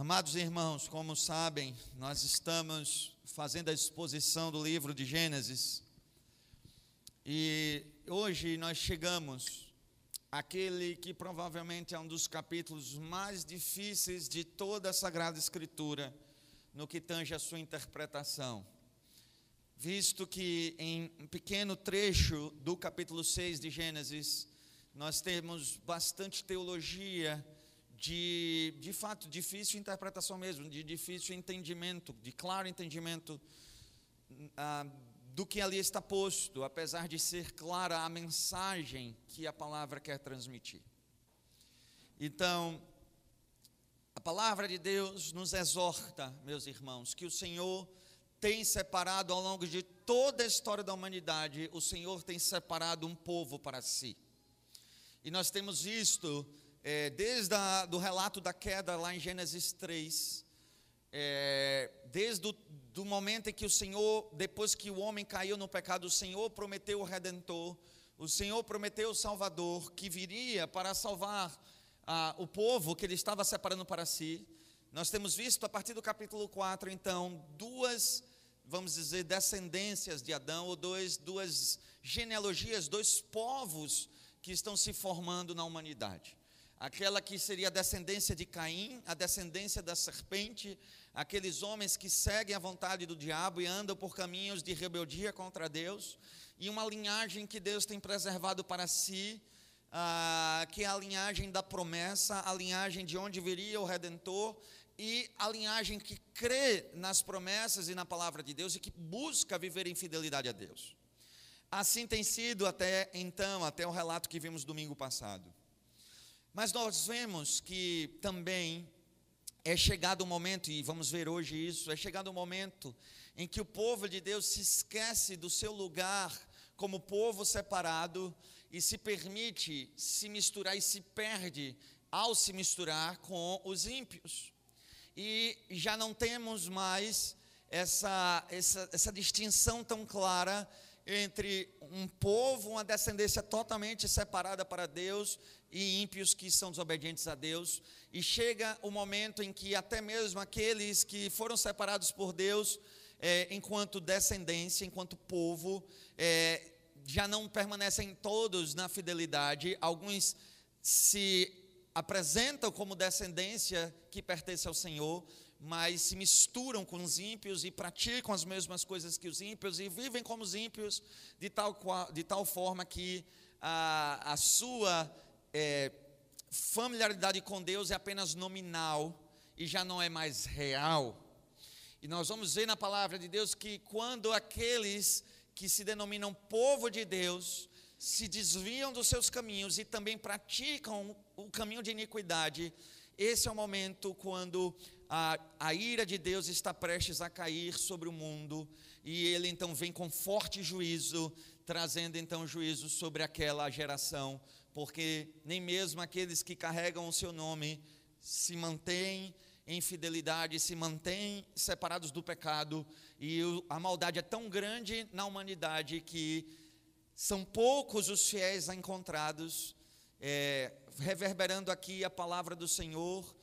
Amados irmãos, como sabem, nós estamos fazendo a exposição do livro de Gênesis. E hoje nós chegamos àquele que provavelmente é um dos capítulos mais difíceis de toda a Sagrada Escritura, no que tange a sua interpretação. Visto que em um pequeno trecho do capítulo 6 de Gênesis, nós temos bastante teologia de, de fato, difícil interpretação mesmo, de difícil entendimento, de claro entendimento ah, do que ali está posto, apesar de ser clara a mensagem que a palavra quer transmitir. Então, a palavra de Deus nos exorta, meus irmãos, que o Senhor tem separado ao longo de toda a história da humanidade, o Senhor tem separado um povo para si. E nós temos visto é, desde o relato da queda lá em Gênesis 3, é, desde o do momento em que o Senhor, depois que o homem caiu no pecado, o Senhor prometeu o Redentor, o Senhor prometeu o Salvador, que viria para salvar ah, o povo que ele estava separando para si. Nós temos visto a partir do capítulo 4, então, duas, vamos dizer, descendências de Adão, ou dois, duas genealogias, dois povos que estão se formando na humanidade aquela que seria a descendência de Caim, a descendência da serpente, aqueles homens que seguem a vontade do diabo e andam por caminhos de rebeldia contra Deus, e uma linhagem que Deus tem preservado para si, ah, que é a linhagem da promessa, a linhagem de onde viria o Redentor, e a linhagem que crê nas promessas e na palavra de Deus e que busca viver em fidelidade a Deus. Assim tem sido até então, até o relato que vimos domingo passado. Mas nós vemos que também é chegado o momento, e vamos ver hoje isso, é chegado o momento em que o povo de Deus se esquece do seu lugar como povo separado e se permite se misturar e se perde ao se misturar com os ímpios. E já não temos mais essa, essa, essa distinção tão clara entre um povo, uma descendência totalmente separada para Deus e ímpios que são desobedientes a Deus, e chega o momento em que até mesmo aqueles que foram separados por Deus, é, enquanto descendência, enquanto povo, é, já não permanecem todos na fidelidade, alguns se apresentam como descendência que pertence ao Senhor, mas se misturam com os ímpios e praticam as mesmas coisas que os ímpios e vivem como os ímpios, de tal, de tal forma que a, a sua é, familiaridade com Deus é apenas nominal e já não é mais real. E nós vamos ver na palavra de Deus que quando aqueles que se denominam povo de Deus se desviam dos seus caminhos e também praticam o caminho de iniquidade, esse é o momento quando a, a ira de Deus está prestes a cair sobre o mundo e ele então vem com forte juízo, trazendo então juízo sobre aquela geração porque nem mesmo aqueles que carregam o seu nome se mantêm em fidelidade, se mantêm separados do pecado, e a maldade é tão grande na humanidade que são poucos os fiéis encontrados, é, reverberando aqui a palavra do Senhor.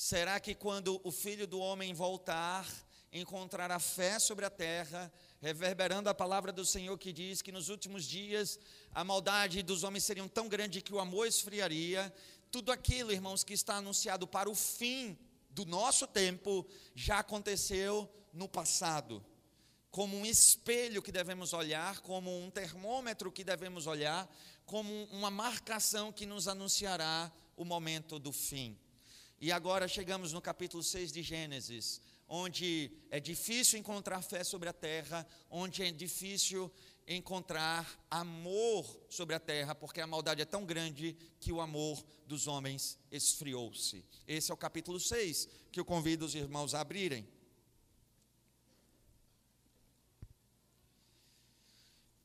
Será que quando o filho do homem voltar, encontrará fé sobre a terra, reverberando a palavra do Senhor que diz que nos últimos dias a maldade dos homens seria tão grande que o amor esfriaria. Tudo aquilo, irmãos, que está anunciado para o fim do nosso tempo já aconteceu no passado. Como um espelho que devemos olhar, como um termômetro que devemos olhar, como uma marcação que nos anunciará o momento do fim. E agora chegamos no capítulo 6 de Gênesis onde é difícil encontrar fé sobre a terra, onde é difícil encontrar amor sobre a terra, porque a maldade é tão grande que o amor dos homens esfriou-se. Esse é o capítulo 6, que eu convido os irmãos a abrirem.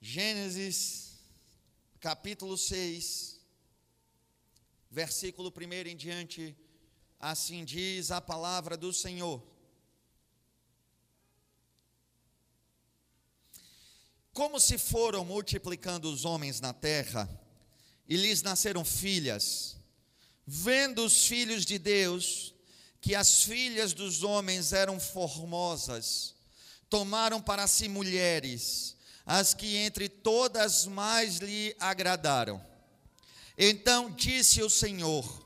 Gênesis, capítulo 6, versículo 1 em diante, assim diz a palavra do Senhor. Como se foram multiplicando os homens na terra, e lhes nasceram filhas, vendo os filhos de Deus que as filhas dos homens eram formosas, tomaram para si mulheres, as que entre todas mais lhe agradaram. Então disse o Senhor: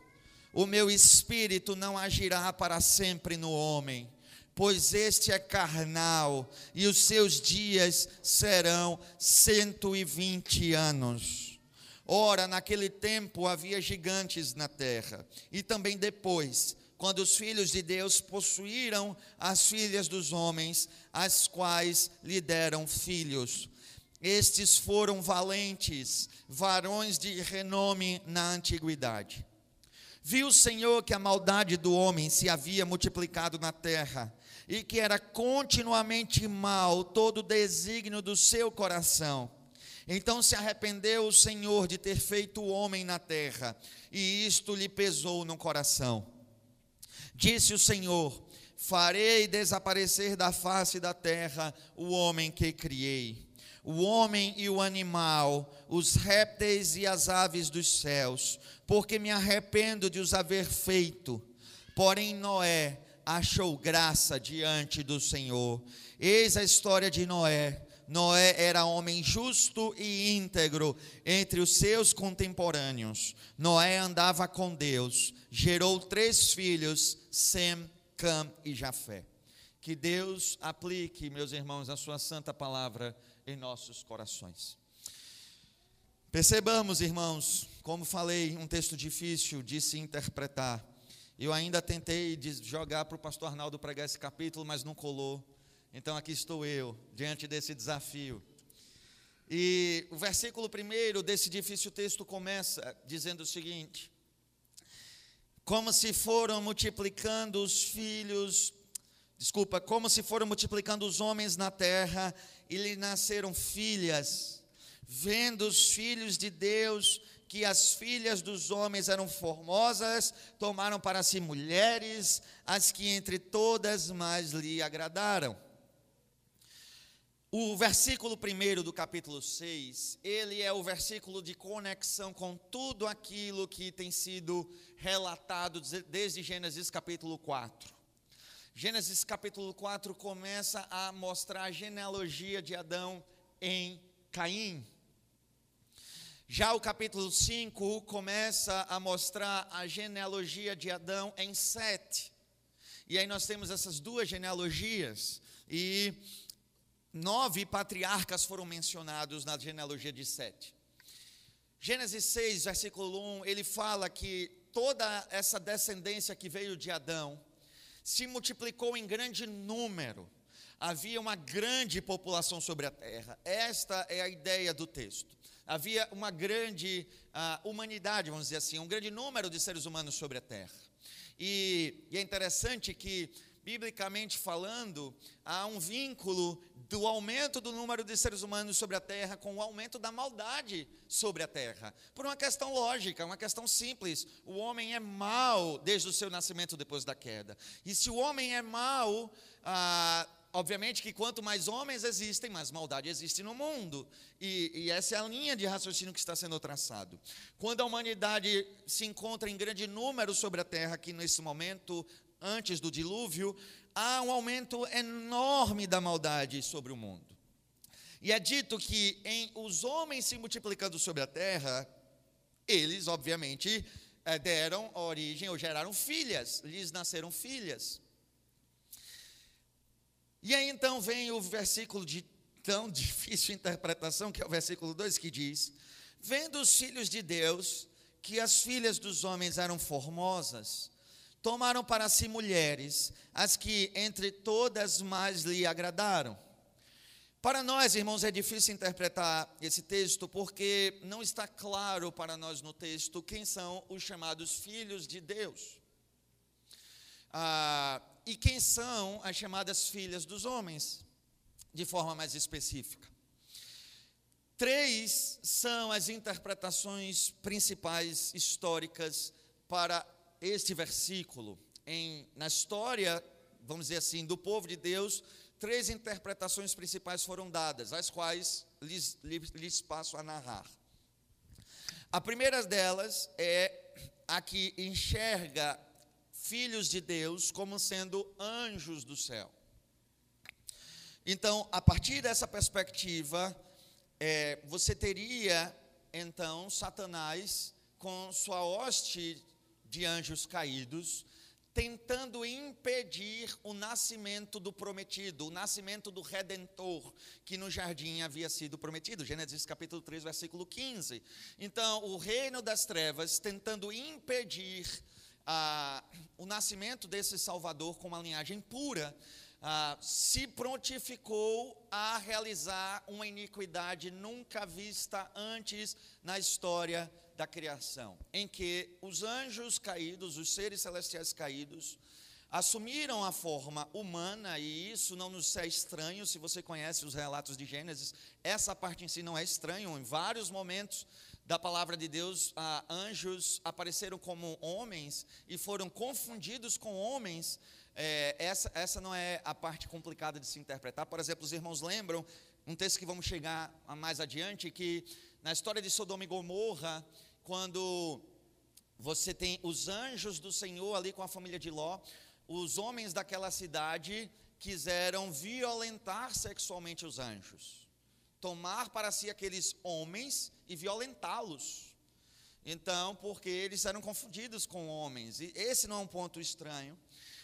O meu espírito não agirá para sempre no homem, pois este é carnal, e os seus dias serão cento e vinte anos. Ora, naquele tempo havia gigantes na terra, e também depois, quando os filhos de Deus possuíram as filhas dos homens, as quais lhe deram filhos. Estes foram valentes, varões de renome na antiguidade. Viu o Senhor que a maldade do homem se havia multiplicado na terra, e que era continuamente mal todo o desígnio do seu coração. Então se arrependeu o Senhor de ter feito o homem na terra, e isto lhe pesou no coração. Disse o Senhor: Farei desaparecer da face da terra o homem que criei o homem e o animal, os répteis e as aves dos céus, porque me arrependo de os haver feito. Porém, Noé achou graça diante do Senhor. Eis a história de Noé. Noé era homem justo e íntegro entre os seus contemporâneos. Noé andava com Deus, gerou três filhos, Sem, Cam e Jafé. Que Deus aplique, meus irmãos, a sua santa palavra em nossos corações. Percebamos, irmãos, como falei, um texto difícil de se interpretar. Eu ainda tentei jogar para o pastor Arnaldo pregar esse capítulo, mas não colou. Então aqui estou eu, diante desse desafio. E o versículo primeiro desse difícil texto começa dizendo o seguinte: Como se foram multiplicando os filhos, desculpa, como se foram multiplicando os homens na terra e lhe nasceram filhas, vendo os filhos de Deus que as filhas dos homens eram formosas, tomaram para si mulheres, as que entre todas mais lhe agradaram. O versículo 1 do capítulo 6, ele é o versículo de conexão com tudo aquilo que tem sido relatado desde Gênesis capítulo 4. Gênesis capítulo 4 começa a mostrar a genealogia de Adão em Caim. Já o capítulo 5 começa a mostrar a genealogia de Adão em Sete. E aí nós temos essas duas genealogias. E nove patriarcas foram mencionados na genealogia de Sete. Gênesis 6, versículo 1, ele fala que toda essa descendência que veio de Adão se multiplicou em grande número. Havia uma grande população sobre a terra. Esta é a ideia do texto. Havia uma grande uh, humanidade, vamos dizer assim, um grande número de seres humanos sobre a terra. E, e é interessante que, biblicamente falando, há um vínculo do aumento do número de seres humanos sobre a terra com o aumento da maldade sobre a terra. Por uma questão lógica, uma questão simples. O homem é mau desde o seu nascimento depois da queda. E se o homem é mau, ah, obviamente que quanto mais homens existem, mais maldade existe no mundo. E, e, essa é a linha de raciocínio que está sendo traçado. Quando a humanidade se encontra em grande número sobre a terra, aqui nesse momento, antes do dilúvio, há um aumento enorme da maldade sobre o mundo. E é dito que em os homens se multiplicando sobre a terra, eles, obviamente, eh, deram origem ou geraram filhas, lhes nasceram filhas. E aí então vem o versículo de tão difícil interpretação, que é o versículo 2 que diz: Vendo os filhos de Deus que as filhas dos homens eram formosas, tomaram para si mulheres, as que entre todas mais lhe agradaram. Para nós, irmãos, é difícil interpretar esse texto porque não está claro para nós no texto quem são os chamados filhos de Deus. Ah, e quem são as chamadas filhas dos homens, de forma mais específica. Três são as interpretações principais históricas para este versículo, em, na história, vamos dizer assim, do povo de Deus, três interpretações principais foram dadas, as quais lhes, lhes, passo a narrar. A primeira delas é a que enxerga filhos de Deus como sendo anjos do céu. Então, a partir dessa perspectiva, é, você teria então Satanás com sua hoste de anjos caídos, tentando impedir o nascimento do prometido, o nascimento do redentor, que no jardim havia sido prometido. Gênesis capítulo 3, versículo 15. Então, o reino das trevas tentando impedir ah, o nascimento desse Salvador com uma linhagem pura, ah, se prontificou a realizar uma iniquidade nunca vista antes na história da criação, em que os anjos caídos, os seres celestiais caídos, assumiram a forma humana, e isso não nos é estranho, se você conhece os relatos de Gênesis, essa parte em si não é estranho, em vários momentos da palavra de Deus, ah, anjos apareceram como homens e foram confundidos com homens é, essa, essa não é a parte complicada de se interpretar. Por exemplo, os irmãos lembram um texto que vamos chegar mais adiante, que na história de Sodoma e Gomorra, quando você tem os anjos do Senhor ali com a família de Ló, os homens daquela cidade quiseram violentar sexualmente os anjos, tomar para si aqueles homens e violentá-los. Então, porque eles eram confundidos com homens, e esse não é um ponto estranho.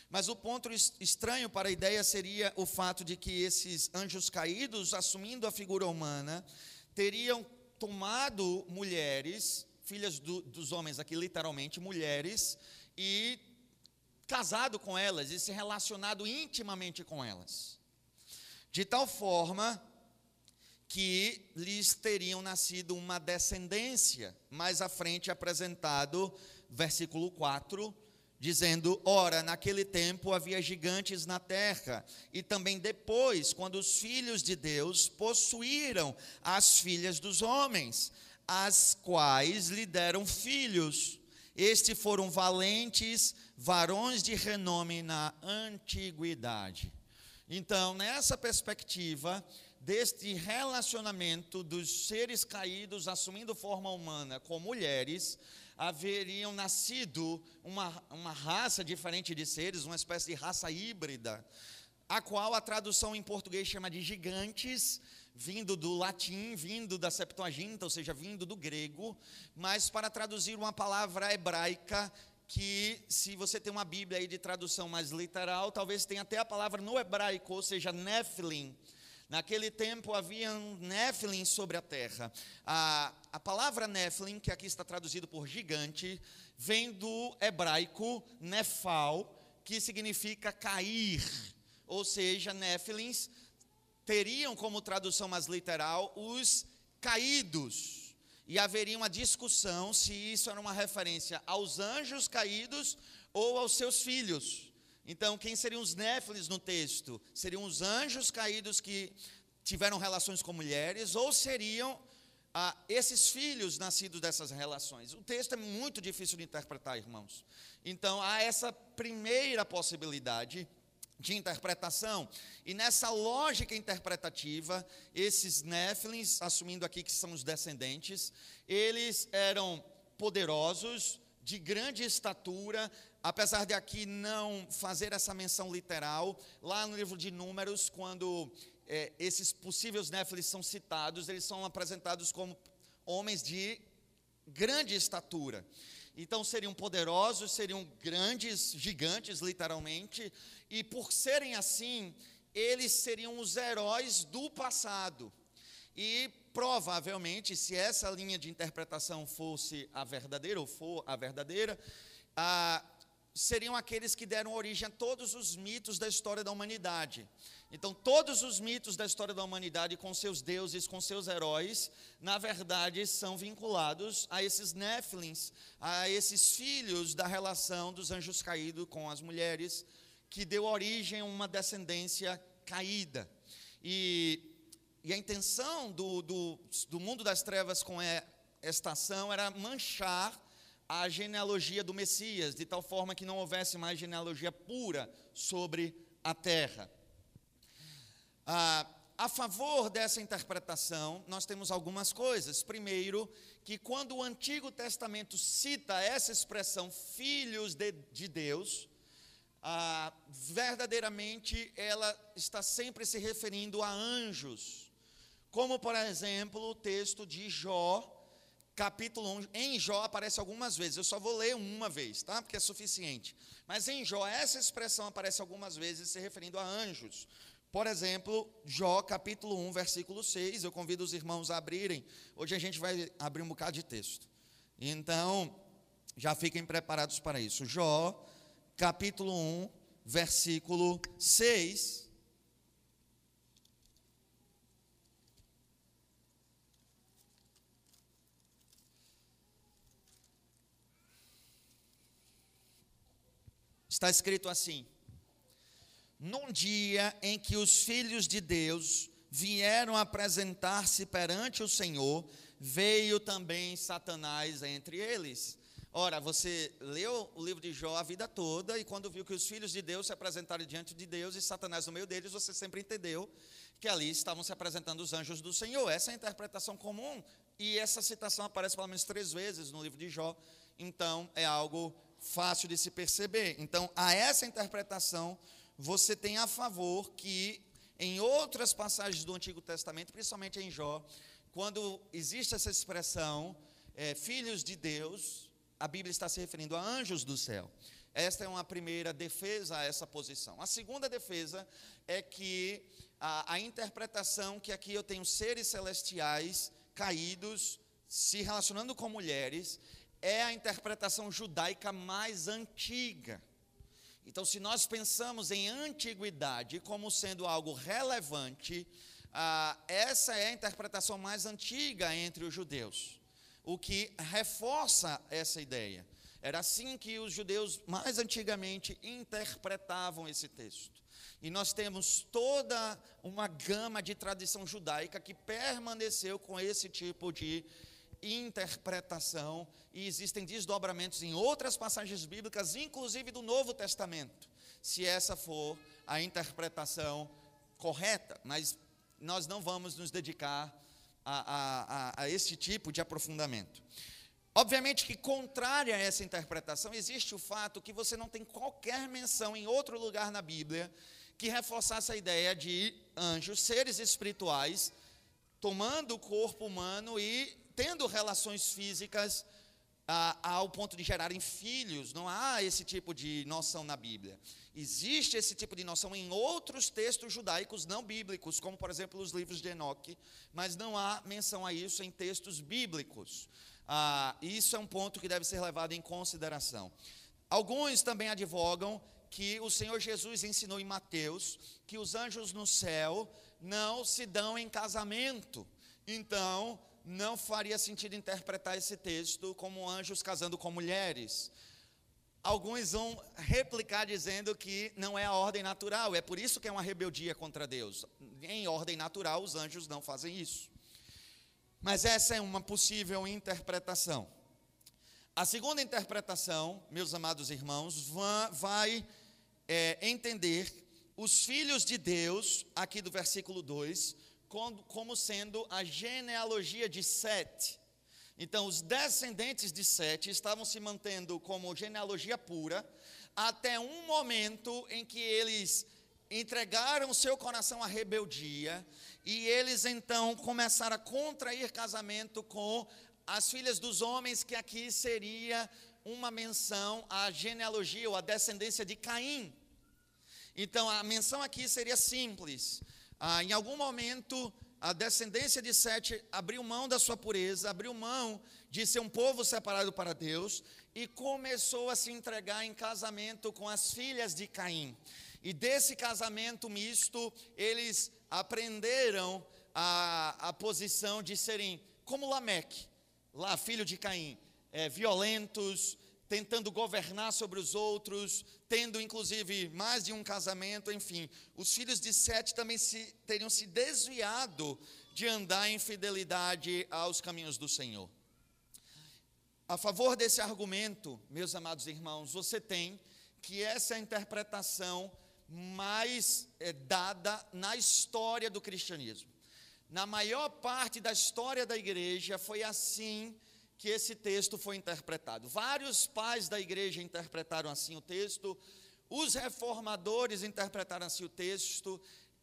Mas o ponto estranho para a ideia seria o fato de que esses anjos caídos, assumindo a figura humana, teriam tomado mulheres, filhas do, dos homens aqui, literalmente, mulheres, e casado com elas e se relacionado intimamente com elas. De tal forma que lhes teriam nascido uma descendência, mais à frente apresentado, versículo 4, dizendo: Ora, naquele tempo havia gigantes na terra, e também depois, quando os filhos de Deus possuíram as filhas dos homens, as quais lhe deram filhos. Estes foram valentes varões de renome na antiguidade. Então, nessa perspectiva, deste relacionamento dos seres caídos assumindo forma humana com mulheres, haveriam nascido uma, uma raça diferente de seres, uma espécie de raça híbrida, a qual a tradução em português chama de gigantes, vindo do latim, vindo da Septuaginta, ou seja, vindo do grego, mas para traduzir uma palavra hebraica que, se você tem uma Bíblia aí de tradução mais literal, talvez tenha até a palavra no hebraico, ou seja, Nephilim, Naquele tempo havia um Nephilim sobre a terra. A, a palavra Nephilim, que aqui está traduzido por gigante, vem do hebraico Nefal, que significa cair. Ou seja, Néfilins teriam como tradução mais literal os caídos. E haveria uma discussão se isso era uma referência aos anjos caídos ou aos seus filhos. Então, quem seriam os néfilis no texto? Seriam os anjos caídos que tiveram relações com mulheres, ou seriam ah, esses filhos nascidos dessas relações? O texto é muito difícil de interpretar, irmãos. Então, há essa primeira possibilidade de interpretação. E nessa lógica interpretativa, esses néfilins, assumindo aqui que são os descendentes, eles eram poderosos, de grande estatura, apesar de aqui não fazer essa menção literal, lá no livro de Números, quando é, esses possíveis néfilis são citados, eles são apresentados como homens de grande estatura. Então seriam poderosos, seriam grandes, gigantes, literalmente, e por serem assim, eles seriam os heróis do passado. E provavelmente, se essa linha de interpretação fosse a verdadeira, ou for a verdadeira, a, seriam aqueles que deram origem a todos os mitos da história da humanidade. Então, todos os mitos da história da humanidade, com seus deuses, com seus heróis, na verdade, são vinculados a esses Néfilins, a esses filhos da relação dos anjos caídos com as mulheres, que deu origem a uma descendência caída. E, e a intenção do, do, do mundo das trevas com esta ação era manchar a genealogia do Messias, de tal forma que não houvesse mais genealogia pura sobre a terra. Ah, a favor dessa interpretação, nós temos algumas coisas. Primeiro, que quando o Antigo Testamento cita essa expressão filhos de, de Deus, ah, verdadeiramente ela está sempre se referindo a anjos. Como, por exemplo, o texto de Jó, capítulo 1. Em Jó aparece algumas vezes, eu só vou ler uma vez, tá? Porque é suficiente. Mas em Jó, essa expressão aparece algumas vezes se referindo a anjos. Por exemplo, Jó, capítulo 1, versículo 6. Eu convido os irmãos a abrirem. Hoje a gente vai abrir um bocado de texto. Então, já fiquem preparados para isso. Jó, capítulo 1, versículo 6. Está escrito assim: Num dia em que os filhos de Deus vieram apresentar-se perante o Senhor, veio também Satanás entre eles. Ora, você leu o livro de Jó a vida toda e quando viu que os filhos de Deus se apresentaram diante de Deus e Satanás no meio deles, você sempre entendeu que ali estavam se apresentando os anjos do Senhor. Essa é a interpretação comum e essa citação aparece pelo menos três vezes no livro de Jó. Então, é algo fácil de se perceber. Então, a essa interpretação, você tem a favor que em outras passagens do Antigo Testamento, principalmente em Jó, quando existe essa expressão, é, filhos de Deus, a Bíblia está se referindo a anjos do céu. Esta é uma primeira defesa a essa posição. A segunda defesa é que a, a interpretação que aqui eu tenho seres celestiais caídos se relacionando com mulheres é a interpretação judaica mais antiga. Então, se nós pensamos em antiguidade como sendo algo relevante, ah, essa é a interpretação mais antiga entre os judeus, o que reforça essa ideia. Era assim que os judeus mais antigamente interpretavam esse texto. E nós temos toda uma gama de tradição judaica que permaneceu com esse tipo de interpretação e existem desdobramentos em outras passagens bíblicas, inclusive do Novo Testamento, se essa for a interpretação correta, mas nós não vamos nos dedicar a, a, a, a esse tipo de aprofundamento. Obviamente que, contrária a essa interpretação, existe o fato que você não tem qualquer menção em outro lugar na Bíblia que reforçasse a ideia de anjos, seres espirituais, tomando o corpo humano e tendo relações físicas ao ponto de gerarem filhos. Não há esse tipo de noção na Bíblia. Existe esse tipo de noção em outros textos judaicos não bíblicos, como por exemplo os livros de Enoque, mas não há menção a isso em textos bíblicos. Ah, isso é um ponto que deve ser levado em consideração. Alguns também advogam que o Senhor Jesus ensinou em Mateus que os anjos no céu não se dão em casamento. Então, não faria sentido interpretar esse texto como anjos casando com mulheres. Alguns vão replicar dizendo que não é a ordem natural, é por isso que é uma rebeldia contra Deus. Em ordem natural, os anjos não fazem isso. Mas essa é uma possível interpretação. A segunda interpretação, meus amados irmãos, vai é, entender os filhos de Deus, aqui do versículo 2, como sendo a genealogia de Sete. Então, os descendentes de Sete estavam se mantendo como genealogia pura, até um momento em que eles entregaram seu coração à rebeldia, e eles então começaram a contrair casamento com as filhas dos homens, que aqui seria uma menção à genealogia ou à descendência de Caim. Então, a menção aqui seria simples: ah, em algum momento, a descendência de Sete abriu mão da sua pureza, abriu mão de ser um povo separado para Deus e começou a se entregar em casamento com as filhas de Caim. E desse casamento misto, eles aprenderam a, a posição de serem como Lameque, lá filho de Caim, é, violentos, tentando governar sobre os outros, tendo inclusive mais de um casamento, enfim. Os filhos de Sete também se, teriam se desviado de andar em fidelidade aos caminhos do Senhor. A favor desse argumento, meus amados irmãos, você tem que essa é a interpretação mais é, dada na história do cristianismo. Na maior parte da história da igreja foi assim que esse texto foi interpretado. Vários pais da igreja interpretaram assim o texto. Os reformadores interpretaram assim o texto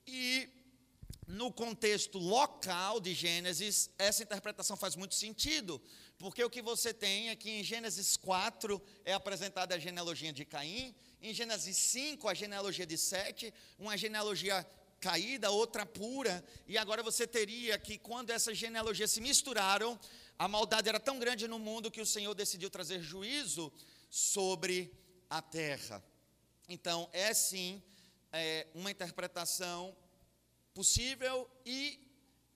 e no contexto local de Gênesis, essa interpretação faz muito sentido, porque o que você tem é que em Gênesis 4 é apresentada a genealogia de Caim, em Gênesis 5 a genealogia de Sete, uma genealogia caída, outra pura, e agora você teria que quando essas genealogias se misturaram, a maldade era tão grande no mundo que o Senhor decidiu trazer juízo sobre a terra. Então, é sim é, uma interpretação possível e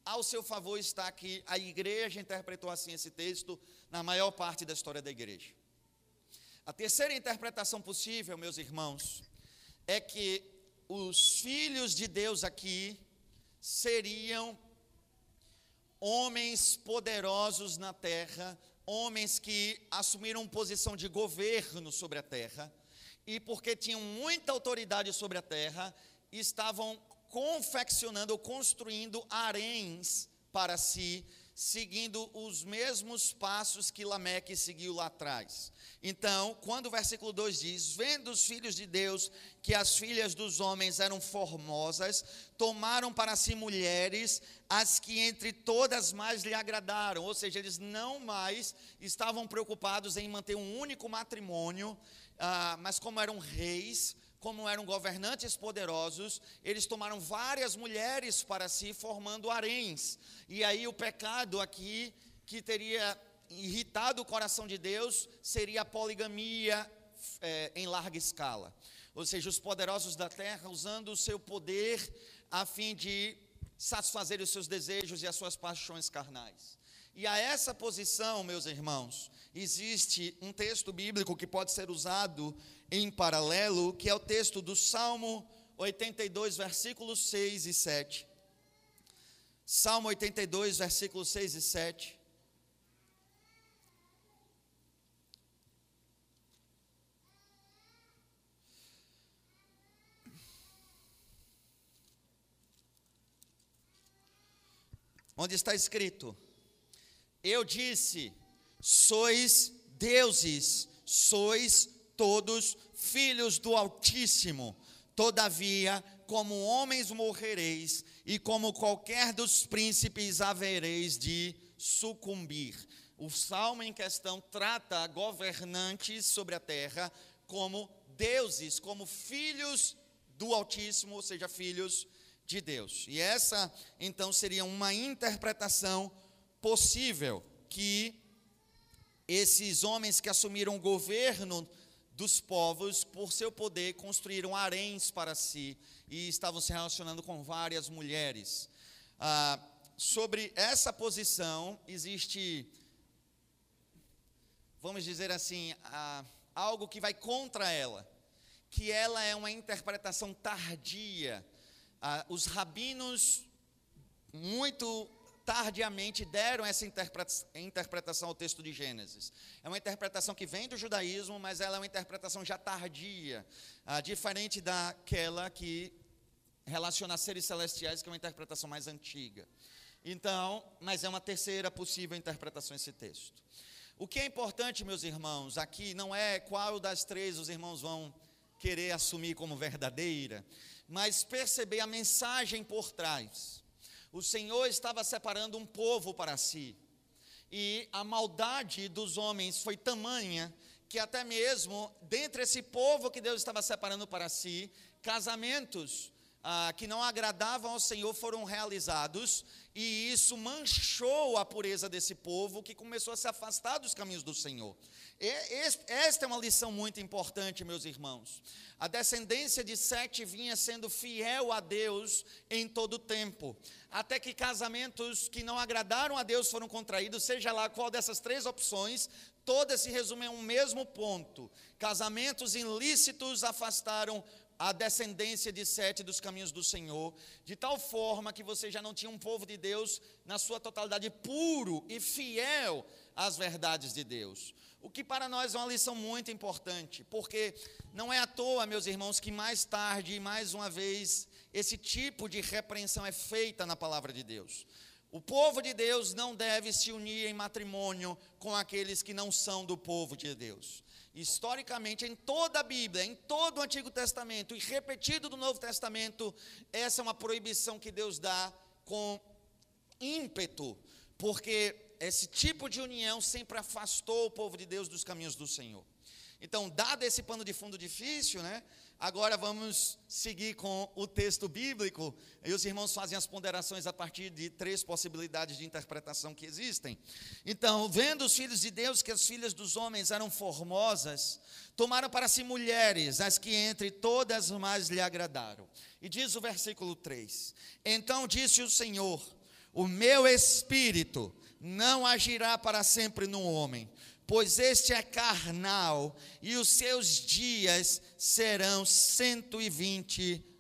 ao seu favor está que a igreja interpretou assim esse texto na maior parte da história da igreja. A terceira interpretação possível, meus irmãos, é que os filhos de Deus aqui seriam homens poderosos na terra, homens que assumiram posição de governo sobre a terra, e porque tinham muita autoridade sobre a terra, estavam confeccionando ou construindo haréns para si, seguindo os mesmos passos que Lameque seguiu lá atrás. Então, quando o versículo 2 diz: Vendo os filhos de Deus que as filhas dos homens eram formosas, tomaram para si mulheres, as que entre todas mais lhe agradaram. Ou seja, eles não mais estavam preocupados em manter um único matrimônio, ah, mas como eram reis, como eram governantes poderosos, eles tomaram várias mulheres para si, formando haréns. E aí o pecado aqui, que teria irritado o coração de Deus, seria a poligamia é, em larga escala. Ou seja, os poderosos da terra usando o seu poder a fim de satisfazer os seus desejos e as suas paixões carnais. E a essa posição, meus irmãos, existe um texto bíblico que pode ser usado em paralelo, que é o texto do Salmo 82, versículos 6 e 7. Salmo 82, versículos 6 e 7. Onde está escrito: Eu disse, sois deuses, sois todos filhos do Altíssimo. Todavia, como homens morrereis, e como qualquer dos príncipes havereis de sucumbir. O salmo em questão trata governantes sobre a terra como deuses, como filhos do Altíssimo, ou seja, filhos de Deus. E essa, então, seria uma interpretação possível que esses homens que assumiram o governo dos povos, por seu poder, construíram haréns para si e estavam se relacionando com várias mulheres. Ah, sobre essa posição, existe, vamos dizer assim, ah, algo que vai contra ela, que ela é uma interpretação tardia. Ah, os rabinos, muito tardiamente deram essa interpretação ao texto de Gênesis. É uma interpretação que vem do judaísmo, mas ela é uma interpretação já tardia, ah, diferente daquela que relaciona seres celestiais, que é uma interpretação mais antiga. Então, mas é uma terceira possível interpretação esse texto. O que é importante, meus irmãos, aqui não é qual das três os irmãos vão querer assumir como verdadeira, mas perceber a mensagem por trás o Senhor estava separando um povo para si. E a maldade dos homens foi tamanha que até mesmo dentre esse povo que Deus estava separando para si, casamentos ah, que não agradavam ao Senhor foram realizados, e isso manchou a pureza desse povo que começou a se afastar dos caminhos do Senhor. Esta é uma lição muito importante, meus irmãos. A descendência de Sete vinha sendo fiel a Deus em todo o tempo, até que casamentos que não agradaram a Deus foram contraídos, seja lá qual dessas três opções, todas se resumem a um mesmo ponto: casamentos ilícitos afastaram a descendência de Sete dos caminhos do Senhor, de tal forma que você já não tinha um povo de Deus na sua totalidade puro e fiel às verdades de Deus. O que para nós é uma lição muito importante, porque não é à toa, meus irmãos, que mais tarde, mais uma vez, esse tipo de repreensão é feita na palavra de Deus. O povo de Deus não deve se unir em matrimônio com aqueles que não são do povo de Deus. Historicamente, em toda a Bíblia, em todo o Antigo Testamento e repetido do Novo Testamento, essa é uma proibição que Deus dá com ímpeto, porque esse tipo de união sempre afastou o povo de Deus dos caminhos do Senhor. Então, dado esse pano de fundo difícil, né? Agora vamos seguir com o texto bíblico. E os irmãos fazem as ponderações a partir de três possibilidades de interpretação que existem. Então, vendo os filhos de Deus que as filhas dos homens eram formosas, tomaram para si mulheres, as que entre todas mais lhe agradaram. E diz o versículo 3: Então disse o Senhor: O meu espírito não agirá para sempre no homem pois este é carnal, e os seus dias serão 120 anos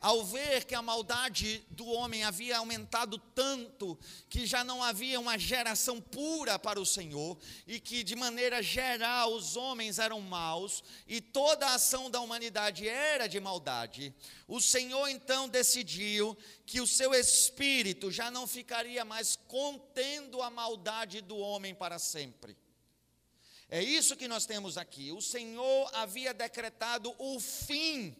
ao ver que a maldade do homem havia aumentado tanto que já não havia uma geração pura para o Senhor e que de maneira geral os homens eram maus e toda a ação da humanidade era de maldade, o Senhor então decidiu que o seu espírito já não ficaria mais contendo a maldade do homem para sempre. É isso que nós temos aqui. O Senhor havia decretado o fim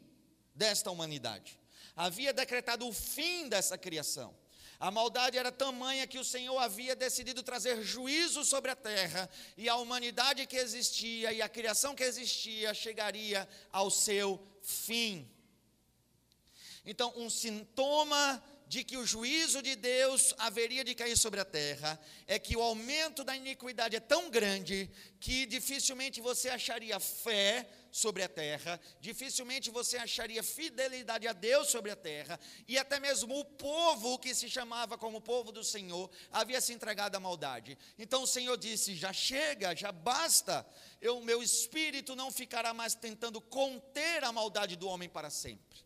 desta humanidade havia decretado o fim dessa criação. A maldade era tamanha que o Senhor havia decidido trazer juízo sobre a terra, e a humanidade que existia e a criação que existia chegaria ao seu fim. Então, um sintoma de que o juízo de Deus haveria de cair sobre a terra é que o aumento da iniquidade é tão grande que dificilmente você acharia fé sobre a terra, dificilmente você acharia fidelidade a Deus sobre a terra, e até mesmo o povo que se chamava como povo do Senhor havia se entregado à maldade. Então o Senhor disse: já chega, já basta, o meu espírito não ficará mais tentando conter a maldade do homem para sempre.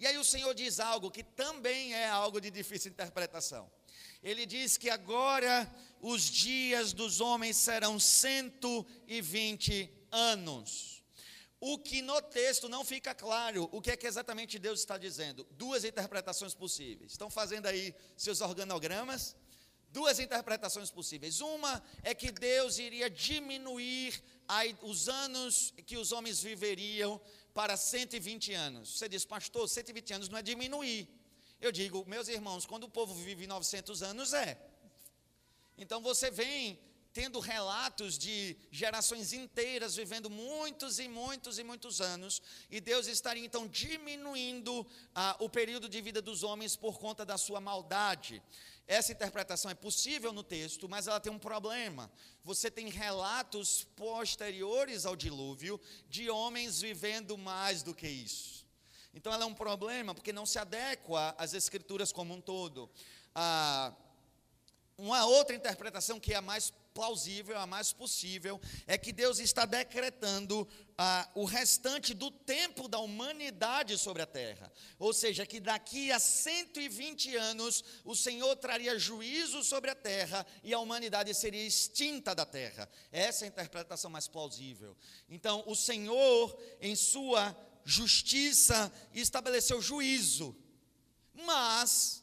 E aí o Senhor diz algo que também é algo de difícil interpretação. Ele diz que agora os dias dos homens serão 120 anos. O que no texto não fica claro o que é que exatamente Deus está dizendo. Duas interpretações possíveis. Estão fazendo aí seus organogramas? Duas interpretações possíveis. Uma é que Deus iria diminuir os anos que os homens viveriam para 120 anos. Você diz, pastor, 120 anos não é diminuir. Eu digo, meus irmãos, quando o povo vive 900 anos, é. Então você vem tendo relatos de gerações inteiras vivendo muitos e muitos e muitos anos, e Deus estaria então diminuindo ah, o período de vida dos homens por conta da sua maldade. Essa interpretação é possível no texto, mas ela tem um problema. Você tem relatos posteriores ao dilúvio de homens vivendo mais do que isso. Então ela é um problema porque não se adequa às escrituras como um todo. Ah, uma outra interpretação que é a mais plausível, a mais possível, é que Deus está decretando ah, o restante do tempo da humanidade sobre a terra. Ou seja, que daqui a 120 anos o Senhor traria juízo sobre a terra e a humanidade seria extinta da terra. Essa é a interpretação mais plausível. Então, o Senhor, em sua justiça, estabeleceu juízo. Mas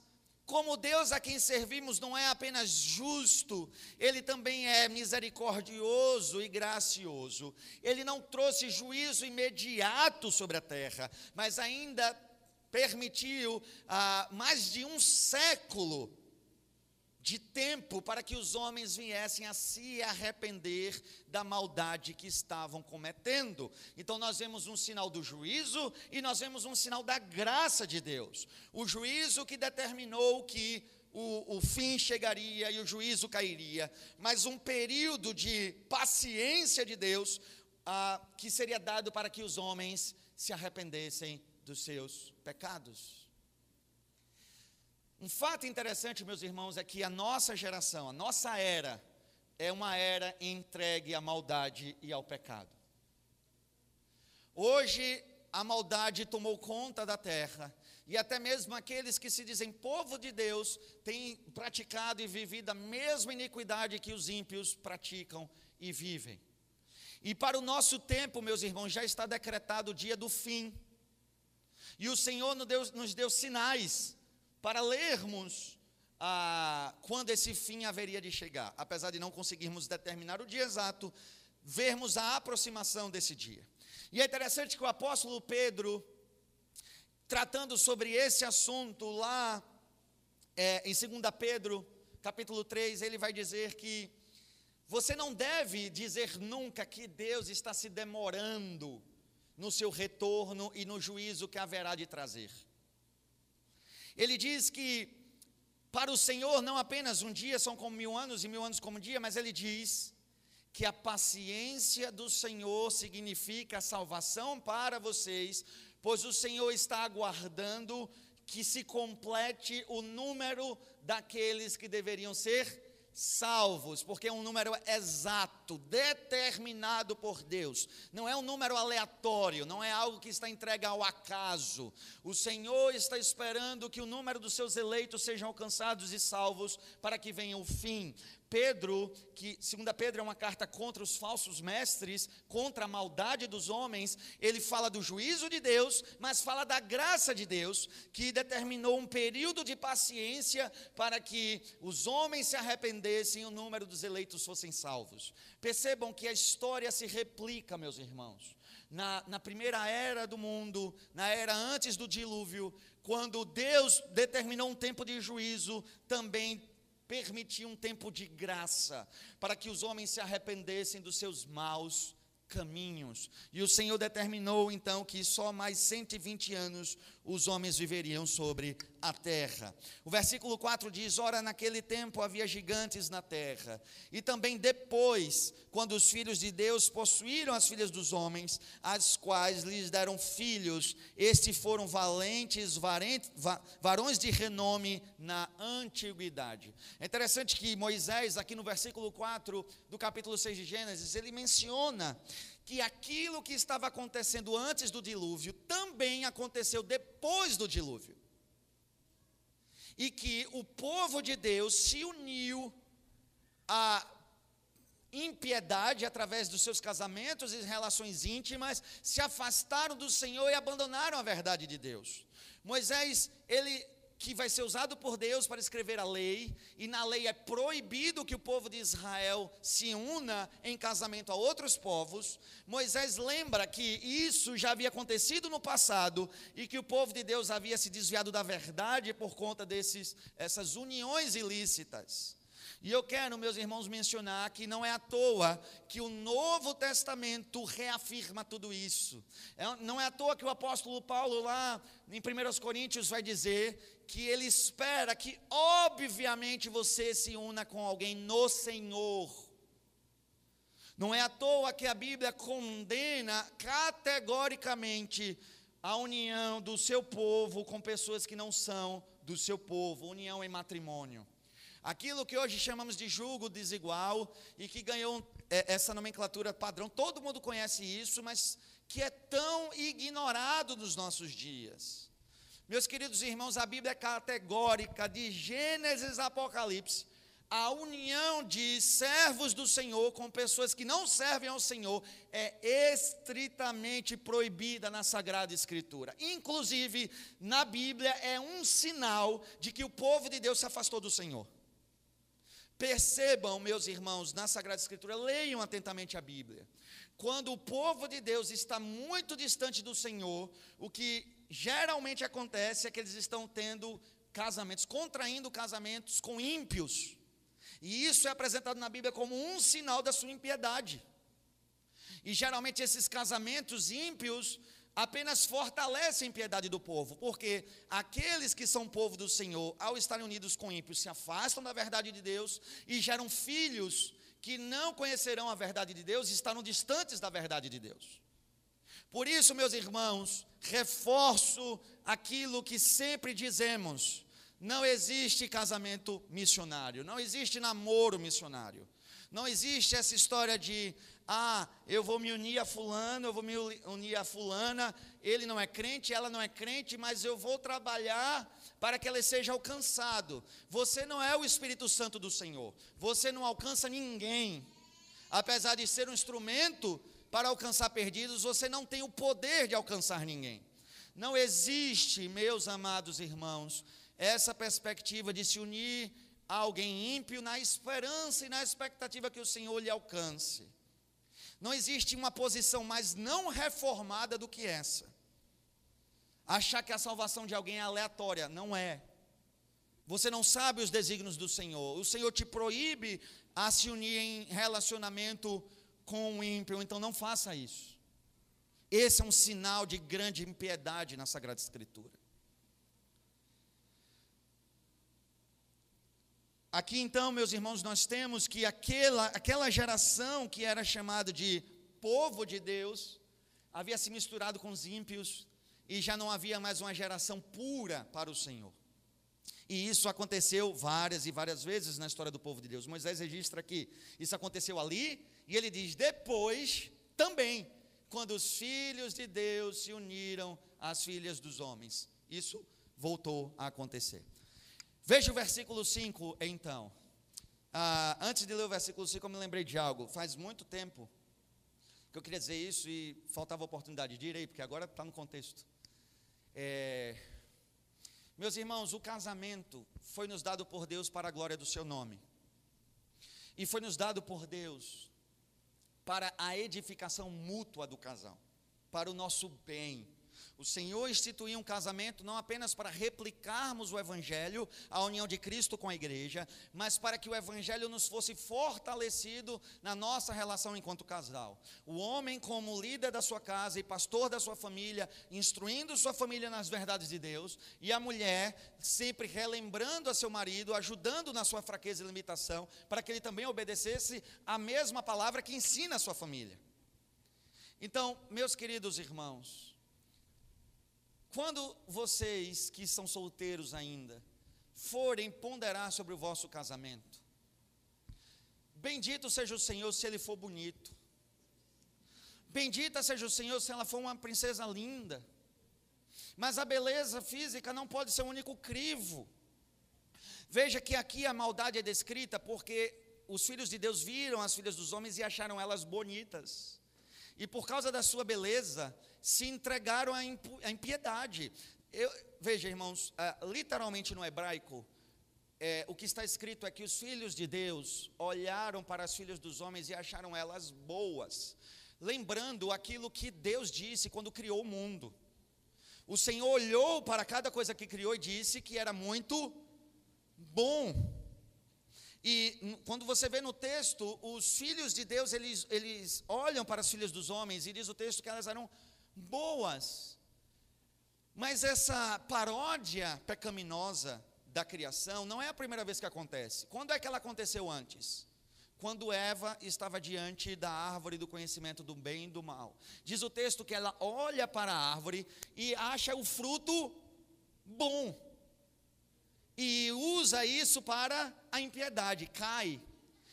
como Deus a quem servimos não é apenas justo, ele também é misericordioso e gracioso. Ele não trouxe juízo imediato sobre a terra, mas ainda permitiu ah, mais de um século de tempo para que os homens viessem a se arrepender da maldade que estavam cometendo. Então nós vemos um sinal do juízo e nós vemos um sinal da graça de Deus. O juízo que determinou que o, o fim chegaria e o juízo cairia, mas um período de paciência de Deus ah, que seria dado para que os homens se arrependessem dos seus pecados. Um fato interessante, meus irmãos, é que a nossa geração, a nossa era, é uma era entregue à maldade e ao pecado. Hoje, a maldade tomou conta da terra, e até mesmo aqueles que se dizem povo de Deus têm praticado e vivido a mesma iniquidade que os ímpios praticam e vivem. E para o nosso tempo, meus irmãos, já está decretado o dia do fim. E o Senhor nos deu, nos deu sinais para lermos ah, quando esse fim haveria de chegar, apesar de não conseguirmos determinar o dia exato, vermos a aproximação desse dia. E é interessante que o apóstolo Pedro, tratando sobre esse assunto lá é, em 2 Pedro, capítulo 3, ele vai dizer que você não deve dizer nunca que Deus está se demorando no seu retorno e no juízo que haverá de trazer. Ele diz que para o Senhor não apenas um dia são como mil anos e mil anos como um dia, mas ele diz que a paciência do Senhor significa salvação para vocês, pois o Senhor está aguardando que se complete o número daqueles que deveriam ser salvos, porque é um número exato, determinado por Deus. Não é um número aleatório, não é algo que está entregue ao acaso. O Senhor está esperando que o número dos seus eleitos sejam alcançados e salvos para que venha o fim. Pedro, que segunda Pedro é uma carta contra os falsos mestres, contra a maldade dos homens, ele fala do juízo de Deus, mas fala da graça de Deus, que determinou um período de paciência para que os homens se arrependessem e o número dos eleitos fossem salvos. Percebam que a história se replica, meus irmãos. Na, na primeira era do mundo, na era antes do dilúvio, quando Deus determinou um tempo de juízo, também permitiu um tempo de graça para que os homens se arrependessem dos seus maus caminhos. E o Senhor determinou então que só mais 120 anos os homens viveriam sobre a terra. O versículo 4 diz: Ora, naquele tempo havia gigantes na terra, e também depois, quando os filhos de Deus possuíram as filhas dos homens, as quais lhes deram filhos, estes foram valentes, varões de renome na antiguidade. É interessante que Moisés, aqui no versículo 4 do capítulo 6 de Gênesis, ele menciona que aquilo que estava acontecendo antes do dilúvio também aconteceu depois do dilúvio. E que o povo de Deus se uniu à impiedade através dos seus casamentos e relações íntimas, se afastaram do Senhor e abandonaram a verdade de Deus. Moisés, ele que vai ser usado por Deus para escrever a lei, e na lei é proibido que o povo de Israel se una em casamento a outros povos. Moisés lembra que isso já havia acontecido no passado e que o povo de Deus havia se desviado da verdade por conta desses essas uniões ilícitas. E eu quero, meus irmãos, mencionar que não é à toa que o Novo Testamento reafirma tudo isso. É, não é à toa que o apóstolo Paulo, lá em 1 Coríntios, vai dizer que ele espera que, obviamente, você se una com alguém no Senhor. Não é à toa que a Bíblia condena categoricamente a união do seu povo com pessoas que não são do seu povo, união em matrimônio. Aquilo que hoje chamamos de julgo desigual e que ganhou é, essa nomenclatura padrão, todo mundo conhece isso, mas que é tão ignorado nos nossos dias. Meus queridos irmãos, a Bíblia é categórica, de Gênesis a Apocalipse, a união de servos do Senhor com pessoas que não servem ao Senhor é estritamente proibida na Sagrada Escritura. Inclusive, na Bíblia é um sinal de que o povo de Deus se afastou do Senhor. Percebam, meus irmãos, na Sagrada Escritura, leiam atentamente a Bíblia. Quando o povo de Deus está muito distante do Senhor, o que geralmente acontece é que eles estão tendo casamentos, contraindo casamentos com ímpios. E isso é apresentado na Bíblia como um sinal da sua impiedade. E geralmente esses casamentos ímpios apenas fortalece a impiedade do povo, porque aqueles que são povo do Senhor, ao estarem unidos com ímpios, se afastam da verdade de Deus e geram filhos que não conhecerão a verdade de Deus e estarão distantes da verdade de Deus. Por isso, meus irmãos, reforço aquilo que sempre dizemos: não existe casamento missionário, não existe namoro missionário. Não existe essa história de ah, eu vou me unir a fulano, eu vou me unir a fulana, ele não é crente, ela não é crente, mas eu vou trabalhar para que ela seja alcançado. Você não é o Espírito Santo do Senhor. Você não alcança ninguém. Apesar de ser um instrumento para alcançar perdidos, você não tem o poder de alcançar ninguém. Não existe, meus amados irmãos, essa perspectiva de se unir a alguém ímpio na esperança e na expectativa que o Senhor lhe alcance. Não existe uma posição mais não reformada do que essa. Achar que a salvação de alguém é aleatória, não é. Você não sabe os desígnios do Senhor. O Senhor te proíbe a se unir em relacionamento com o ímpio, então não faça isso. Esse é um sinal de grande impiedade na Sagrada Escritura. Aqui então, meus irmãos, nós temos que aquela, aquela geração que era chamada de povo de Deus, havia se misturado com os ímpios e já não havia mais uma geração pura para o Senhor. E isso aconteceu várias e várias vezes na história do povo de Deus. Moisés registra que isso aconteceu ali, e ele diz: depois também, quando os filhos de Deus se uniram às filhas dos homens. Isso voltou a acontecer. Veja o versículo 5, então. Ah, antes de ler o versículo 5, eu me lembrei de algo. Faz muito tempo que eu queria dizer isso e faltava oportunidade. Direi, porque agora está no contexto. É, meus irmãos, o casamento foi nos dado por Deus para a glória do seu nome. E foi nos dado por Deus para a edificação mútua do casal, para o nosso bem o Senhor instituiu um casamento não apenas para replicarmos o Evangelho, a união de Cristo com a igreja, mas para que o Evangelho nos fosse fortalecido na nossa relação enquanto casal. O homem, como líder da sua casa e pastor da sua família, instruindo sua família nas verdades de Deus, e a mulher, sempre relembrando a seu marido, ajudando na sua fraqueza e limitação, para que ele também obedecesse a mesma palavra que ensina a sua família. Então, meus queridos irmãos, quando vocês que são solteiros ainda forem ponderar sobre o vosso casamento, bendito seja o Senhor se ele for bonito, bendita seja o Senhor se ela for uma princesa linda, mas a beleza física não pode ser o único crivo. Veja que aqui a maldade é descrita porque os filhos de Deus viram as filhas dos homens e acharam elas bonitas. E por causa da sua beleza, se entregaram à impiedade. Eu, veja, irmãos, uh, literalmente no hebraico, é, o que está escrito é que os filhos de Deus olharam para as filhas dos homens e acharam elas boas, lembrando aquilo que Deus disse quando criou o mundo. O Senhor olhou para cada coisa que criou e disse que era muito bom. E quando você vê no texto, os filhos de Deus, eles, eles olham para as filhas dos homens e diz o texto que elas eram boas. Mas essa paródia pecaminosa da criação não é a primeira vez que acontece. Quando é que ela aconteceu antes? Quando Eva estava diante da árvore do conhecimento do bem e do mal. Diz o texto que ela olha para a árvore e acha o fruto bom. E usa isso para a impiedade, cai.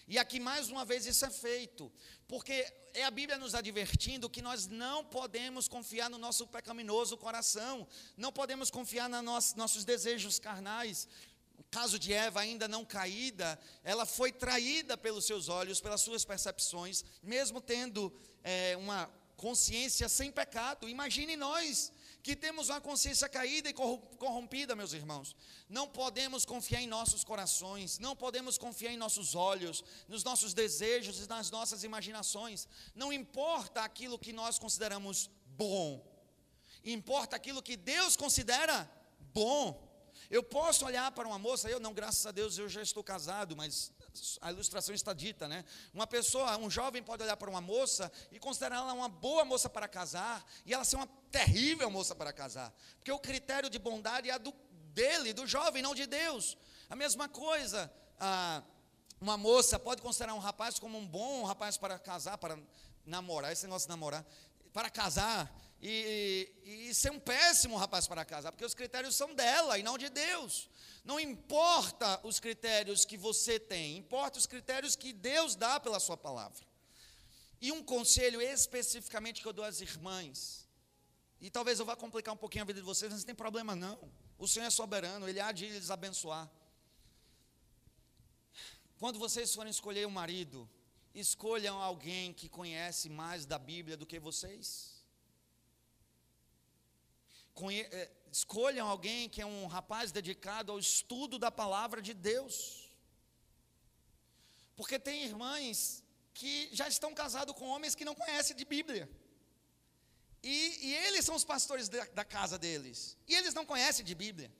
E aqui mais uma vez isso é feito, porque é a Bíblia nos advertindo que nós não podemos confiar no nosso pecaminoso coração, não podemos confiar nos nossos desejos carnais. No caso de Eva, ainda não caída, ela foi traída pelos seus olhos, pelas suas percepções, mesmo tendo é, uma consciência sem pecado. Imagine nós que temos uma consciência caída e corrompida, meus irmãos. Não podemos confiar em nossos corações, não podemos confiar em nossos olhos, nos nossos desejos e nas nossas imaginações. Não importa aquilo que nós consideramos bom, importa aquilo que Deus considera bom. Eu posso olhar para uma moça, eu não, graças a Deus eu já estou casado, mas a ilustração está dita, né? Uma pessoa, um jovem pode olhar para uma moça e considerar ela uma boa moça para casar, e ela ser uma terrível moça para casar, porque o critério de bondade é do dele, do jovem, não de Deus. A mesma coisa, a, uma moça pode considerar um rapaz como um bom rapaz para casar, para namorar, esse negócio de namorar, para casar, e, e, ser um péssimo rapaz para casar, porque os critérios são dela e não de Deus. Não importa os critérios que você tem, importa os critérios que Deus dá pela sua palavra. E um conselho especificamente que eu dou às irmãs, e talvez eu vá complicar um pouquinho a vida de vocês, mas não tem problema não. O Senhor é soberano, Ele há de lhes abençoar. Quando vocês forem escolher um marido, escolham alguém que conhece mais da Bíblia do que vocês. É, escolham alguém que é um rapaz dedicado ao estudo da palavra de Deus. Porque tem irmãs que já estão casados com homens que não conhecem de Bíblia. E, e eles são os pastores da, da casa deles. E eles não conhecem de Bíblia.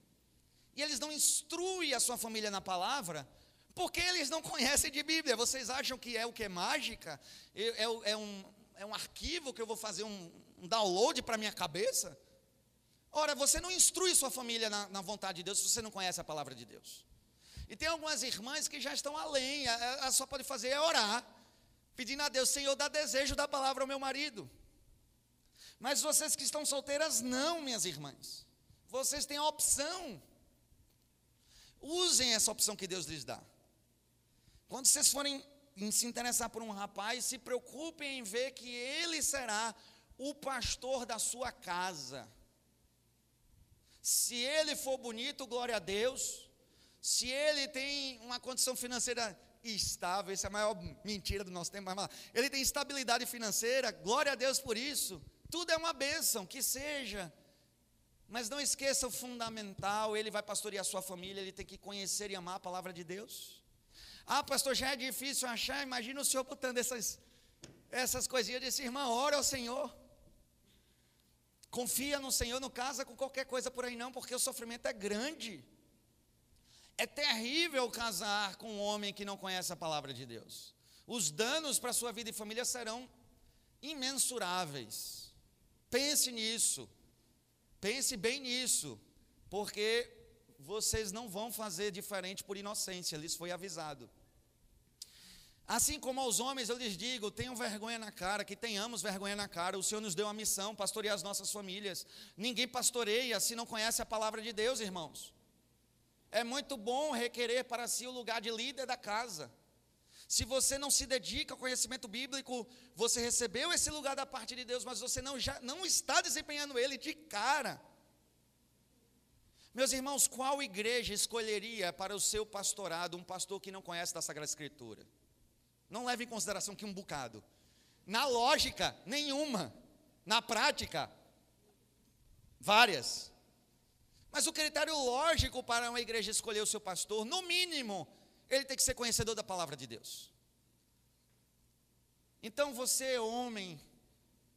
E eles não instruem a sua família na palavra, porque eles não conhecem de Bíblia. Vocês acham que é o que é mágica? É, é, é um, é um arquivo que eu vou fazer um, um download para minha cabeça? Ora, você não instrui sua família na, na, vontade de Deus se você não conhece a palavra de Deus. E tem algumas irmãs que já estão além, ela só pode fazer é orar, pedindo a Deus, Senhor, dá desejo da palavra ao meu marido. Mas vocês que estão solteiras, não, minhas irmãs. Vocês têm a opção. Usem essa opção que Deus lhes dá. Quando vocês forem se interessar por um rapaz, se preocupem em ver que ele será o pastor da sua casa. Se ele for bonito, glória a Deus. Se ele tem uma condição financeira estável, essa é a maior mentira do nosso tempo, mas ele tem estabilidade financeira, glória a Deus por isso. Tudo é uma bênção, que seja. Mas não esqueça o fundamental, ele vai pastorear sua família, ele tem que conhecer e amar a palavra de Deus. Ah, pastor, já é difícil achar, imagina o senhor botando essas, essas coisinhas, disse, irmã, ora ao Senhor. Confia no Senhor, não casa com qualquer coisa por aí não, porque o sofrimento é grande. É terrível casar com um homem que não conhece a palavra de Deus. Os danos para sua vida e família serão imensuráveis. Pense nisso. Pense bem nisso, porque vocês não vão fazer diferente por inocência, lhes foi avisado. Assim como aos homens eu lhes digo, tenham vergonha na cara, que tenhamos vergonha na cara. O Senhor nos deu a missão, pastorear as nossas famílias. Ninguém pastoreia se não conhece a palavra de Deus, irmãos. É muito bom requerer para si o lugar de líder da casa. Se você não se dedica ao conhecimento bíblico, você recebeu esse lugar da parte de Deus, mas você não, já, não está desempenhando ele de cara. Meus irmãos, qual igreja escolheria para o seu pastorado um pastor que não conhece da Sagrada Escritura? Não leve em consideração que um bocado. Na lógica, nenhuma. Na prática, várias. Mas o critério lógico para uma igreja escolher o seu pastor, no mínimo, ele tem que ser conhecedor da palavra de Deus. Então você, homem,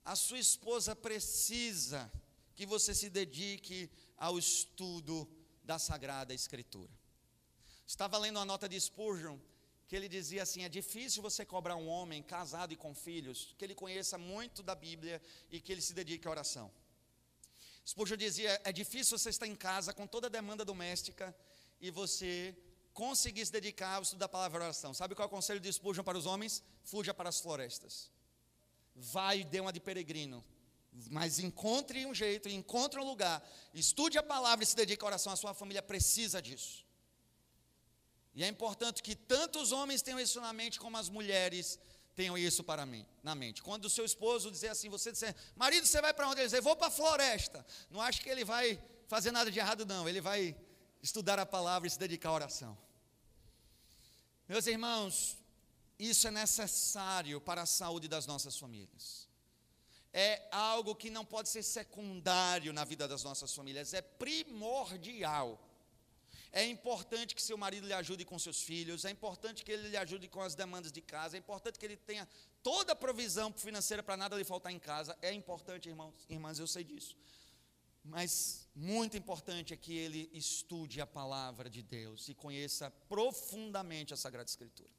a sua esposa precisa que você se dedique ao estudo da Sagrada Escritura. Estava lendo uma nota de Spurgeon, que ele dizia assim: é difícil você cobrar um homem casado e com filhos que ele conheça muito da Bíblia e que ele se dedique à oração. Spurgeon dizia: é difícil você estar em casa com toda a demanda doméstica e você conseguir se dedicar ao estudo da palavra oração. Sabe qual é o conselho de Spurgeon para os homens? Fuja para as florestas. Vai e dê uma de peregrino mas encontre um jeito, encontre um lugar, estude a palavra e se dedique à oração. A sua família precisa disso. E é importante que tanto os homens tenham isso na mente, como as mulheres tenham isso para mim, na mente. Quando o seu esposo dizer assim, você disser, marido, você vai para onde? Ele dizer, vou para a floresta. Não acho que ele vai fazer nada de errado, não. Ele vai estudar a palavra e se dedicar à oração. Meus irmãos, isso é necessário para a saúde das nossas famílias é algo que não pode ser secundário na vida das nossas famílias, é primordial. É importante que seu marido lhe ajude com seus filhos, é importante que ele lhe ajude com as demandas de casa, é importante que ele tenha toda a provisão financeira para nada lhe faltar em casa. É importante, irmãos, irmãs, eu sei disso. Mas muito importante é que ele estude a palavra de Deus e conheça profundamente a Sagrada Escritura.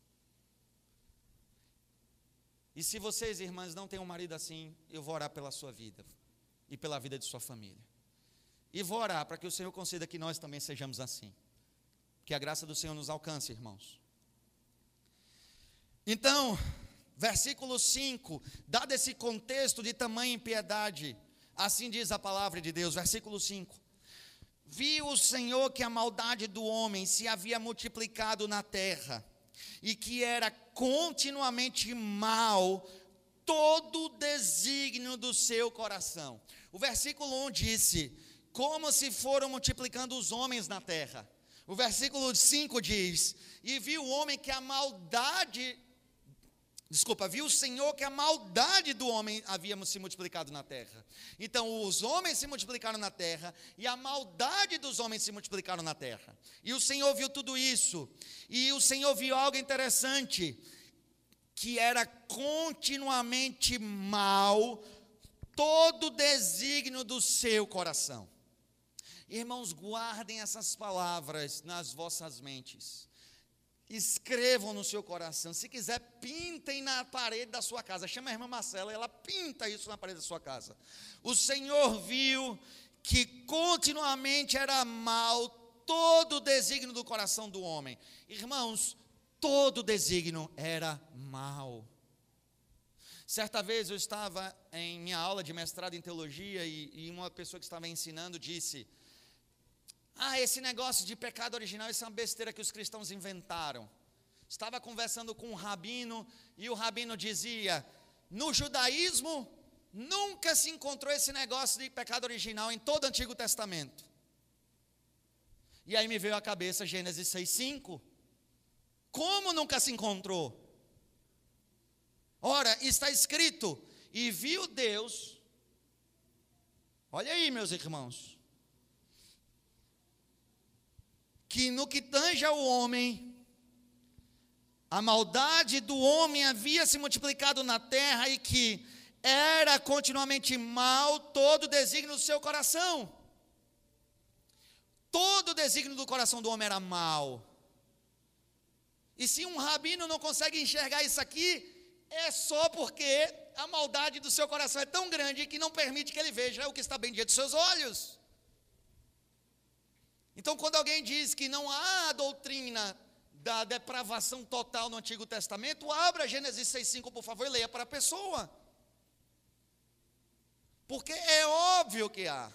E se vocês, irmãs, não têm um marido assim, eu vou orar pela sua vida e pela vida de sua família. E vou orar para que o Senhor conceda que nós também sejamos assim. Que a graça do Senhor nos alcance, irmãos. Então, versículo 5, dado esse contexto de tamanha impiedade, assim diz a palavra de Deus, versículo 5. Viu o Senhor que a maldade do homem se havia multiplicado na terra e que era continuamente mal todo o desígnio do seu coração. O versículo 1 disse: Como se foram multiplicando os homens na terra. O versículo 5 diz: E viu o homem que a maldade Desculpa, viu o Senhor que a maldade do homem havia se multiplicado na terra. Então, os homens se multiplicaram na terra e a maldade dos homens se multiplicaram na terra. E o Senhor viu tudo isso. E o Senhor viu algo interessante, que era continuamente mal todo o desígnio do seu coração. Irmãos, guardem essas palavras nas vossas mentes escrevam no seu coração. Se quiser, pintem na parede da sua casa. Chama a irmã Marcela, ela pinta isso na parede da sua casa. O Senhor viu que continuamente era mal todo o desígnio do coração do homem. Irmãos, todo o desígnio era mal. Certa vez eu estava em minha aula de mestrado em teologia e, e uma pessoa que estava ensinando disse: ah, esse negócio de pecado original, isso é uma besteira que os cristãos inventaram. Estava conversando com um rabino e o rabino dizia: no judaísmo nunca se encontrou esse negócio de pecado original em todo o Antigo Testamento. E aí me veio à cabeça Gênesis 6,5. Como nunca se encontrou? Ora, está escrito: e viu Deus. Olha aí, meus irmãos que no que tange ao homem, a maldade do homem havia se multiplicado na terra e que era continuamente mal todo o desígnio do seu coração. Todo o desígnio do coração do homem era mal. E se um rabino não consegue enxergar isso aqui, é só porque a maldade do seu coração é tão grande que não permite que ele veja o que está bem diante dos seus olhos. Então, quando alguém diz que não há doutrina da depravação total no Antigo Testamento, abra Gênesis 6,5, por favor, e leia para a pessoa. Porque é óbvio que há.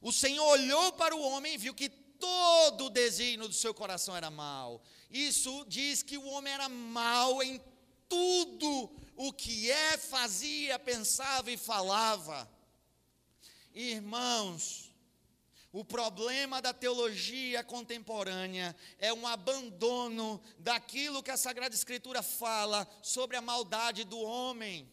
O Senhor olhou para o homem e viu que todo o desígnio do seu coração era mau. Isso diz que o homem era mau em tudo o que é, fazia, pensava e falava. Irmãos, o problema da teologia contemporânea é um abandono daquilo que a Sagrada Escritura fala sobre a maldade do homem.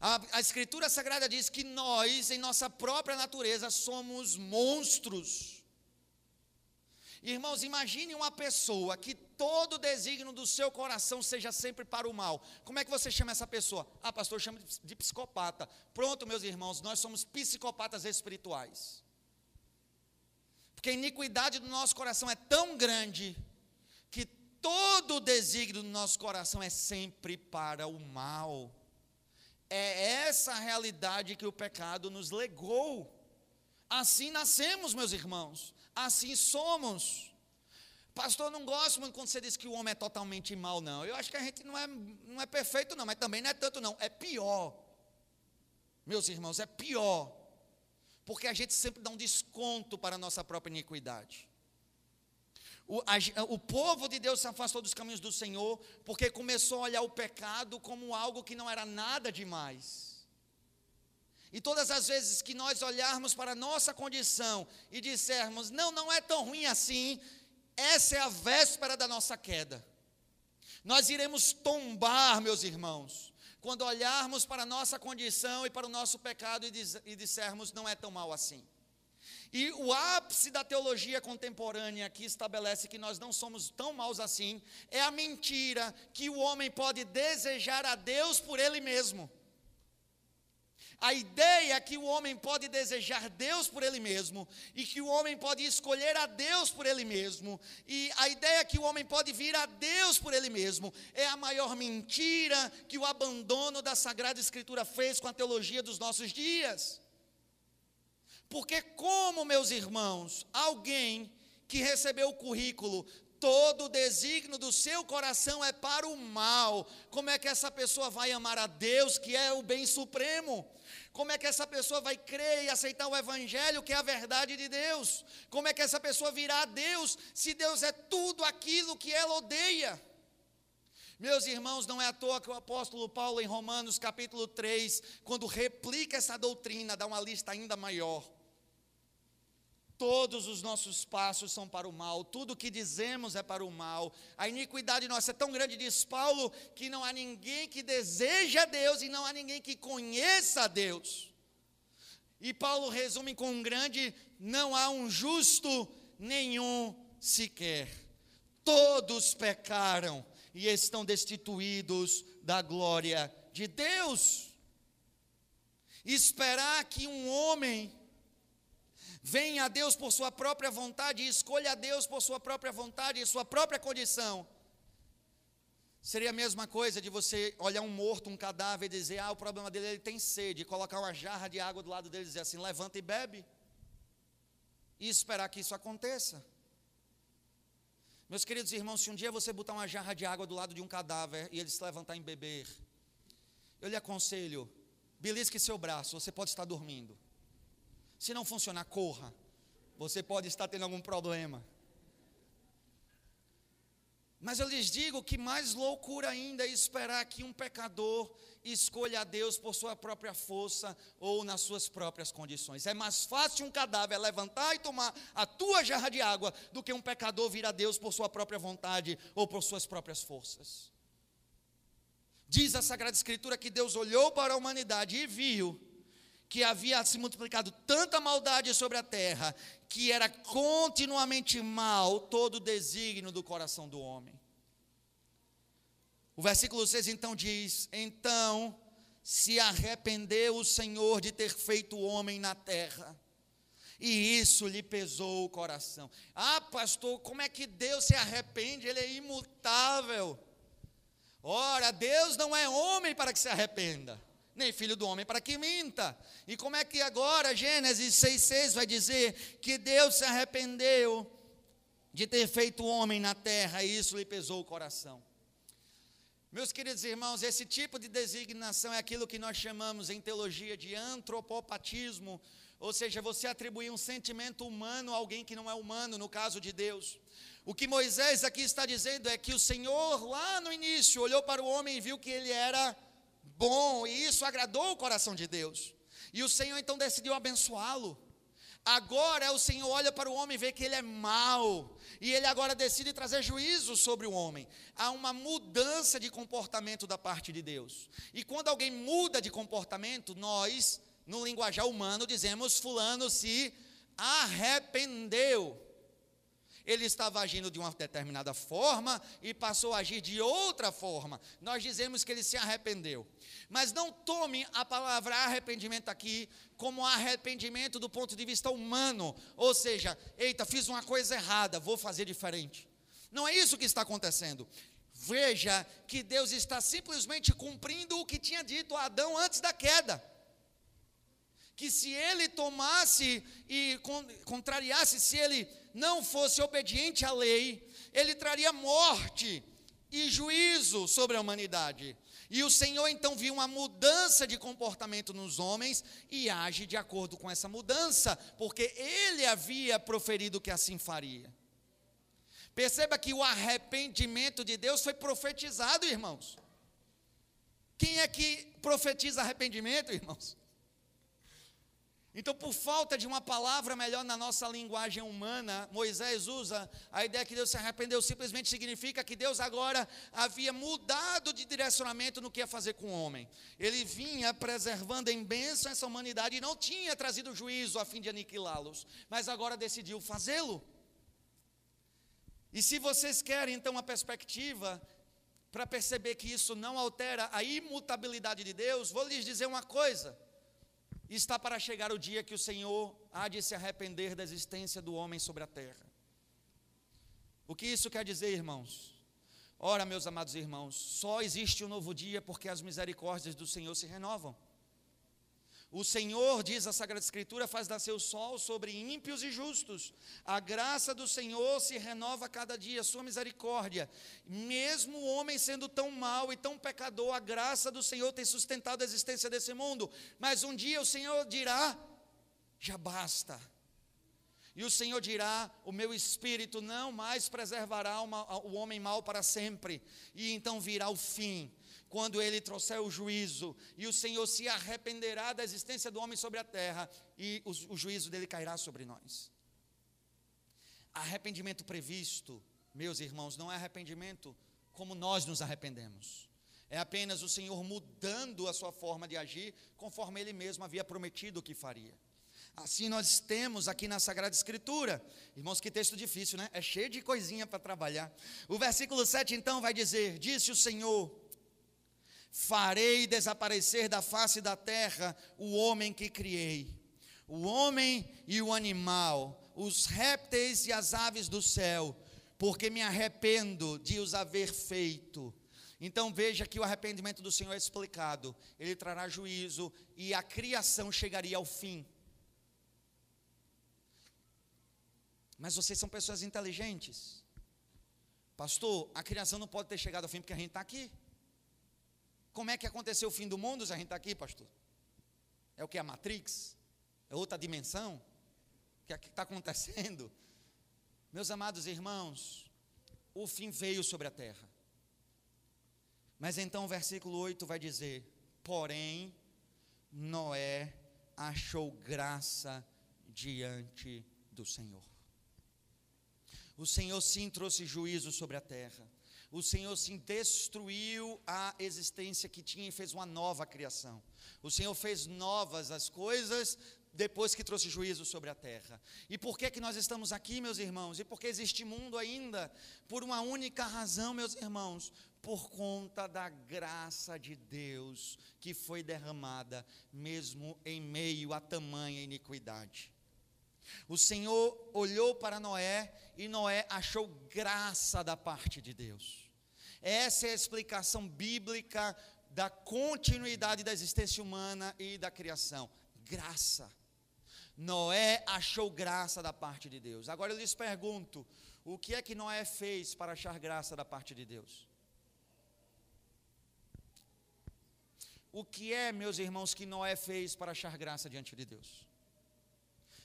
A, a, Escritura Sagrada diz que nós, em nossa própria natureza, somos monstros. Irmãos, imagine uma pessoa que todo o desígnio do seu coração seja sempre para o mal. Como é que você chama essa pessoa? Ah, pastor, chama de psicopata. Pronto, meus irmãos, nós somos psicopatas espirituais. Porque a iniquidade do nosso coração é tão grande que todo o desígnio do nosso coração é sempre para o mal. É essa a realidade que o pecado nos legou. Assim nascemos, meus irmãos. Assim somos. Pastor, não gosto muito quando você diz que o homem é totalmente mal, não. Eu acho que a gente não é, não é perfeito, não, mas também não é tanto, não. É pior. Meus irmãos, é pior porque a gente sempre dá um desconto para a nossa própria iniquidade. O, a, o, povo de Deus se afastou dos caminhos do Senhor, porque começou a olhar o pecado como algo que não era nada demais. E todas as vezes que nós olharmos para a nossa condição e dissermos, não, não é tão ruim assim, essa é a véspera da nossa queda. Nós iremos tombar, meus irmãos, quando olharmos para a nossa condição e para o nosso pecado e, diz, e dissermos não é tão mal assim. E o ápice da teologia contemporânea que estabelece que nós não somos tão maus assim é a mentira que o homem pode desejar a Deus por ele mesmo. A ideia é que o homem pode desejar Deus por ele mesmo, e que o homem pode escolher a Deus por ele mesmo, e a ideia é que o homem pode vir a Deus por ele mesmo, é a maior mentira que o abandono da Sagrada Escritura fez com a teologia dos nossos dias. Porque, como, meus irmãos, alguém que recebeu o currículo, todo o desígnio do seu coração é para o mal, como é que essa pessoa vai amar a Deus, que é o bem supremo? Como é que essa pessoa vai crer e aceitar o Evangelho, que é a verdade de Deus? Como é que essa pessoa virá a Deus, se Deus é tudo aquilo que ela odeia? Meus irmãos, não é à toa que o apóstolo Paulo, em Romanos capítulo 3, quando replica essa doutrina, dá uma lista ainda maior. Todos os nossos passos são para o mal, tudo que dizemos é para o mal. A iniquidade nossa é tão grande, diz Paulo, que não há ninguém que deseja Deus e não há ninguém que conheça Deus. E Paulo resume com um grande: não há um justo nenhum sequer. Todos pecaram e estão destituídos da glória de Deus. Esperar que um homem venha a Deus por sua própria vontade e escolha a Deus por sua própria vontade e sua própria condição. Seria a mesma coisa de você olhar um morto, um cadáver e dizer: Ah, o problema dele ele tem sede, e colocar uma jarra de água do lado dele e dizer assim: levanta e bebe, e esperar que isso aconteça. Meus queridos irmãos, se um dia você botar uma jarra de água do lado de um cadáver e ele se levantar em beber, eu lhe aconselho, belisque seu braço, você pode estar dormindo. Se não funcionar, corra. Você pode estar tendo algum problema. Mas eu lhes digo que mais loucura ainda é esperar que um pecador escolha a Deus por sua própria força ou nas suas próprias condições. É mais fácil um cadáver levantar e tomar a tua jarra de água do que um pecador vir a Deus por sua própria vontade ou por suas próprias forças. Diz a Sagrada Escritura que Deus olhou para a humanidade e viu que havia se multiplicado tanta maldade sobre a terra, que era continuamente mal todo o desígnio do coração do homem. O versículo 6 então diz: Então se arrependeu o Senhor de ter feito o homem na terra, e isso lhe pesou o coração. Ah, pastor, como é que Deus se arrepende? Ele é imutável. Ora, Deus não é homem para que se arrependa nem filho do homem para que minta. E como é que agora Gênesis 6,6 vai dizer que Deus se arrependeu de ter feito homem na terra e isso lhe pesou o coração? Meus queridos irmãos, esse tipo de designação é aquilo que nós chamamos em teologia de antropopatismo, ou seja, você atribuir um sentimento humano a alguém que não é humano, no caso de Deus. O que Moisés aqui está dizendo é que o Senhor, lá no início, olhou para o homem e viu que ele era bom, e isso agradou o coração de Deus. E o Senhor então decidiu abençoá-lo. Agora o Senhor olha para o homem e vê que ele é mau, e ele agora decide trazer juízo sobre o homem. Há uma mudança de comportamento da parte de Deus. E quando alguém muda de comportamento, nós, no linguajar humano, dizemos: Fulano se arrependeu ele estava agindo de uma determinada forma e passou a agir de outra forma. Nós dizemos que ele se arrependeu. Mas não tome a palavra arrependimento aqui como arrependimento do ponto de vista humano, ou seja, eita, fiz uma coisa errada, vou fazer diferente. Não é isso que está acontecendo. Veja que Deus está simplesmente cumprindo o que tinha dito a Adão antes da queda que se ele tomasse e contrariasse, se ele não fosse obediente à lei, ele traria morte e juízo sobre a humanidade. E o Senhor então viu uma mudança de comportamento nos homens e age de acordo com essa mudança, porque ele havia proferido que assim faria. Perceba que o arrependimento de Deus foi profetizado, irmãos. Quem é que profetiza arrependimento, irmãos? Então, por falta de uma palavra melhor na nossa linguagem humana, Moisés usa a ideia que Deus se arrependeu, simplesmente significa que Deus agora havia mudado de direcionamento no que ia fazer com o homem. Ele vinha preservando em bênção essa humanidade e não tinha trazido juízo a fim de aniquilá-los, mas agora decidiu fazê-lo. E se vocês querem então uma perspectiva para perceber que isso não altera a imutabilidade de Deus, vou lhes dizer uma coisa. Está para chegar o dia que o Senhor há de se arrepender da existência do homem sobre a terra. O que isso quer dizer, irmãos? Ora, meus amados irmãos, só existe um novo dia porque as misericórdias do Senhor se renovam. O Senhor, diz a Sagrada Escritura, faz nascer o sol sobre ímpios e justos. A graça do Senhor se renova cada dia, sua misericórdia. Mesmo o homem sendo tão mau e tão pecador, a graça do Senhor tem sustentado a existência desse mundo. Mas um dia o Senhor dirá: já basta. E o Senhor dirá: O meu espírito não mais preservará uma, o homem mau para sempre. E então virá o fim quando ele trouxer o juízo, e o Senhor se arrependerá da existência do homem sobre a terra, e o, o juízo dele cairá sobre nós. arrependimento previsto, meus irmãos, não é arrependimento como nós nos arrependemos. É apenas o Senhor mudando a sua forma de agir, conforme Ele mesmo havia prometido que faria. Assim nós temos aqui na Sagrada Escritura. Irmãos, que texto difícil, né? É cheio de coisinha para trabalhar. O versículo 7 então vai dizer: Disse o Senhor: Farei desaparecer da face da terra o homem que criei, o homem e o animal, os répteis e as aves do céu, porque me arrependo de os haver feito. Então veja que o arrependimento do Senhor é explicado. Ele trará juízo e a criação chegaria ao fim. Mas vocês são pessoas inteligentes. Pastor, a criação não pode ter chegado ao fim porque a gente está aqui. Como é que aconteceu o fim do mundo se a gente está aqui, pastor? É o que? A Matrix? É outra dimensão? O que é está acontecendo? Meus amados irmãos, o fim veio sobre a terra. Mas então o versículo 8 vai dizer: Porém, Noé achou graça diante do Senhor. O Senhor sim trouxe juízo sobre a terra. O Senhor sim destruiu a existência que tinha e fez uma nova criação. O Senhor fez novas as coisas depois que trouxe juízo sobre a terra. E por que que nós estamos aqui, meus irmãos? E por que existe mundo ainda? Por uma única razão, meus irmãos, por conta da graça de Deus que foi derramada mesmo em meio a tamanha iniquidade. O Senhor olhou para Noé e Noé achou graça da parte de Deus. Essa é a explicação bíblica da continuidade da existência humana e da criação. Graça. Noé achou graça da parte de Deus. Agora eu lhes pergunto: o que é que Noé fez para achar graça da parte de Deus? O que é, meus irmãos, que Noé fez para achar graça diante de Deus?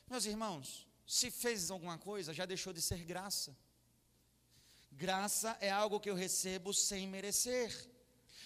Meus irmãos, se fez alguma coisa, já deixou de ser graça. Graça é algo que eu recebo sem merecer.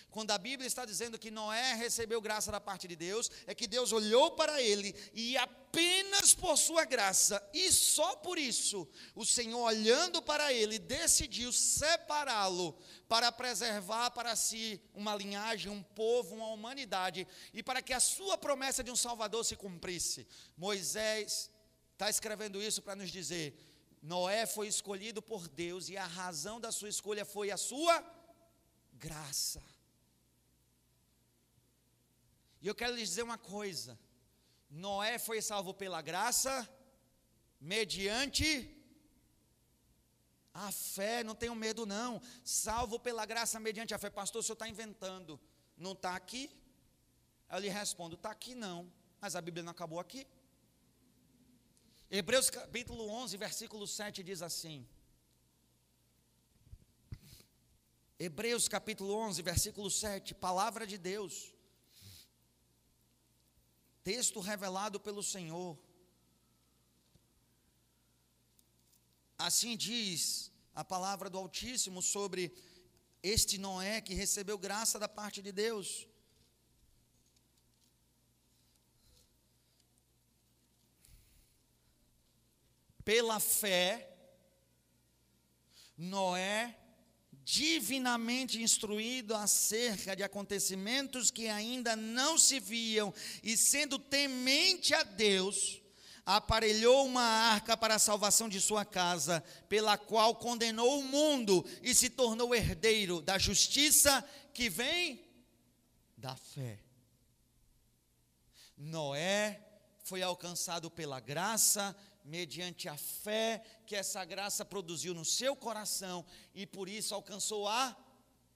Quando a Bíblia está dizendo que Noé recebeu graça da parte de Deus, é que Deus olhou para ele e apenas por sua graça, e só por isso, o Senhor olhando para ele, decidiu separá-lo para preservar para si uma linhagem, um povo, uma humanidade, e para que a sua promessa de um Salvador se cumprisse. Moisés está escrevendo isso para nos dizer: Noé foi escolhido por Deus e a razão da sua escolha foi a sua graça. E eu quero lhes dizer uma coisa: Noé foi salvo pela graça, mediante a fé, não tenham medo não, salvo pela graça mediante a fé. Pastor, o senhor está inventando, não está aqui? Eu lhe respondo: está aqui não, mas a Bíblia não acabou aqui. Hebreus capítulo 11, versículo 7 diz assim: Hebreus capítulo 11, versículo 7, palavra de Deus texto revelado pelo Senhor. Assim diz a palavra do Altíssimo sobre este Noé que recebeu graça da parte de Deus. Pela fé, Noé divinamente instruído acerca de acontecimentos que ainda não se viam, e sendo temente a Deus, aparelhou uma arca para a salvação de sua casa, pela qual condenou o mundo e se tornou herdeiro da justiça que vem da fé. Noé foi alcançado pela graça mediante a fé que essa graça produziu no seu coração e por isso alcançou a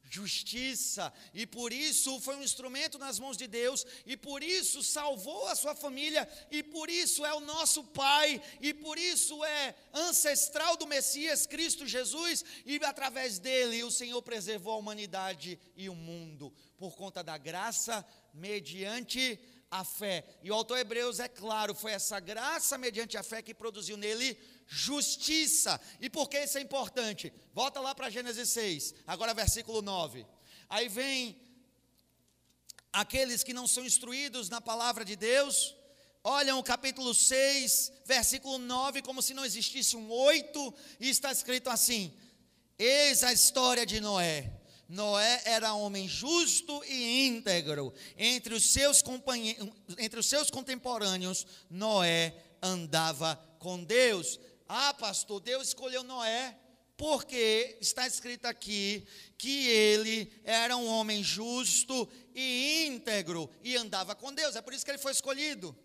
justiça, e por isso foi um instrumento nas mãos de Deus, e por isso salvou a sua família, e por isso é o nosso Pai, e por isso é ancestral do Messias Cristo Jesus, e através dele o Senhor preservou a humanidade e o mundo, por conta da graça mediante a fé. E o autor Hebreus é claro, foi essa graça mediante a fé que produziu nele justiça. E por que isso é importante? Volta lá para Gênesis 6, agora versículo 9. Aí vem aqueles que não são instruídos na palavra de Deus, olham o capítulo 6, versículo 9, como se não existisse um 8, e está escrito assim: Eis a história de Noé. Noé era homem justo e íntegro. Entre os seus, entre os seus contemporâneos, Noé andava com Deus. Ah, pastor, Deus escolheu Noé porque está escrito aqui que ele era um homem justo e íntegro e andava com Deus. É por isso que ele foi escolhido.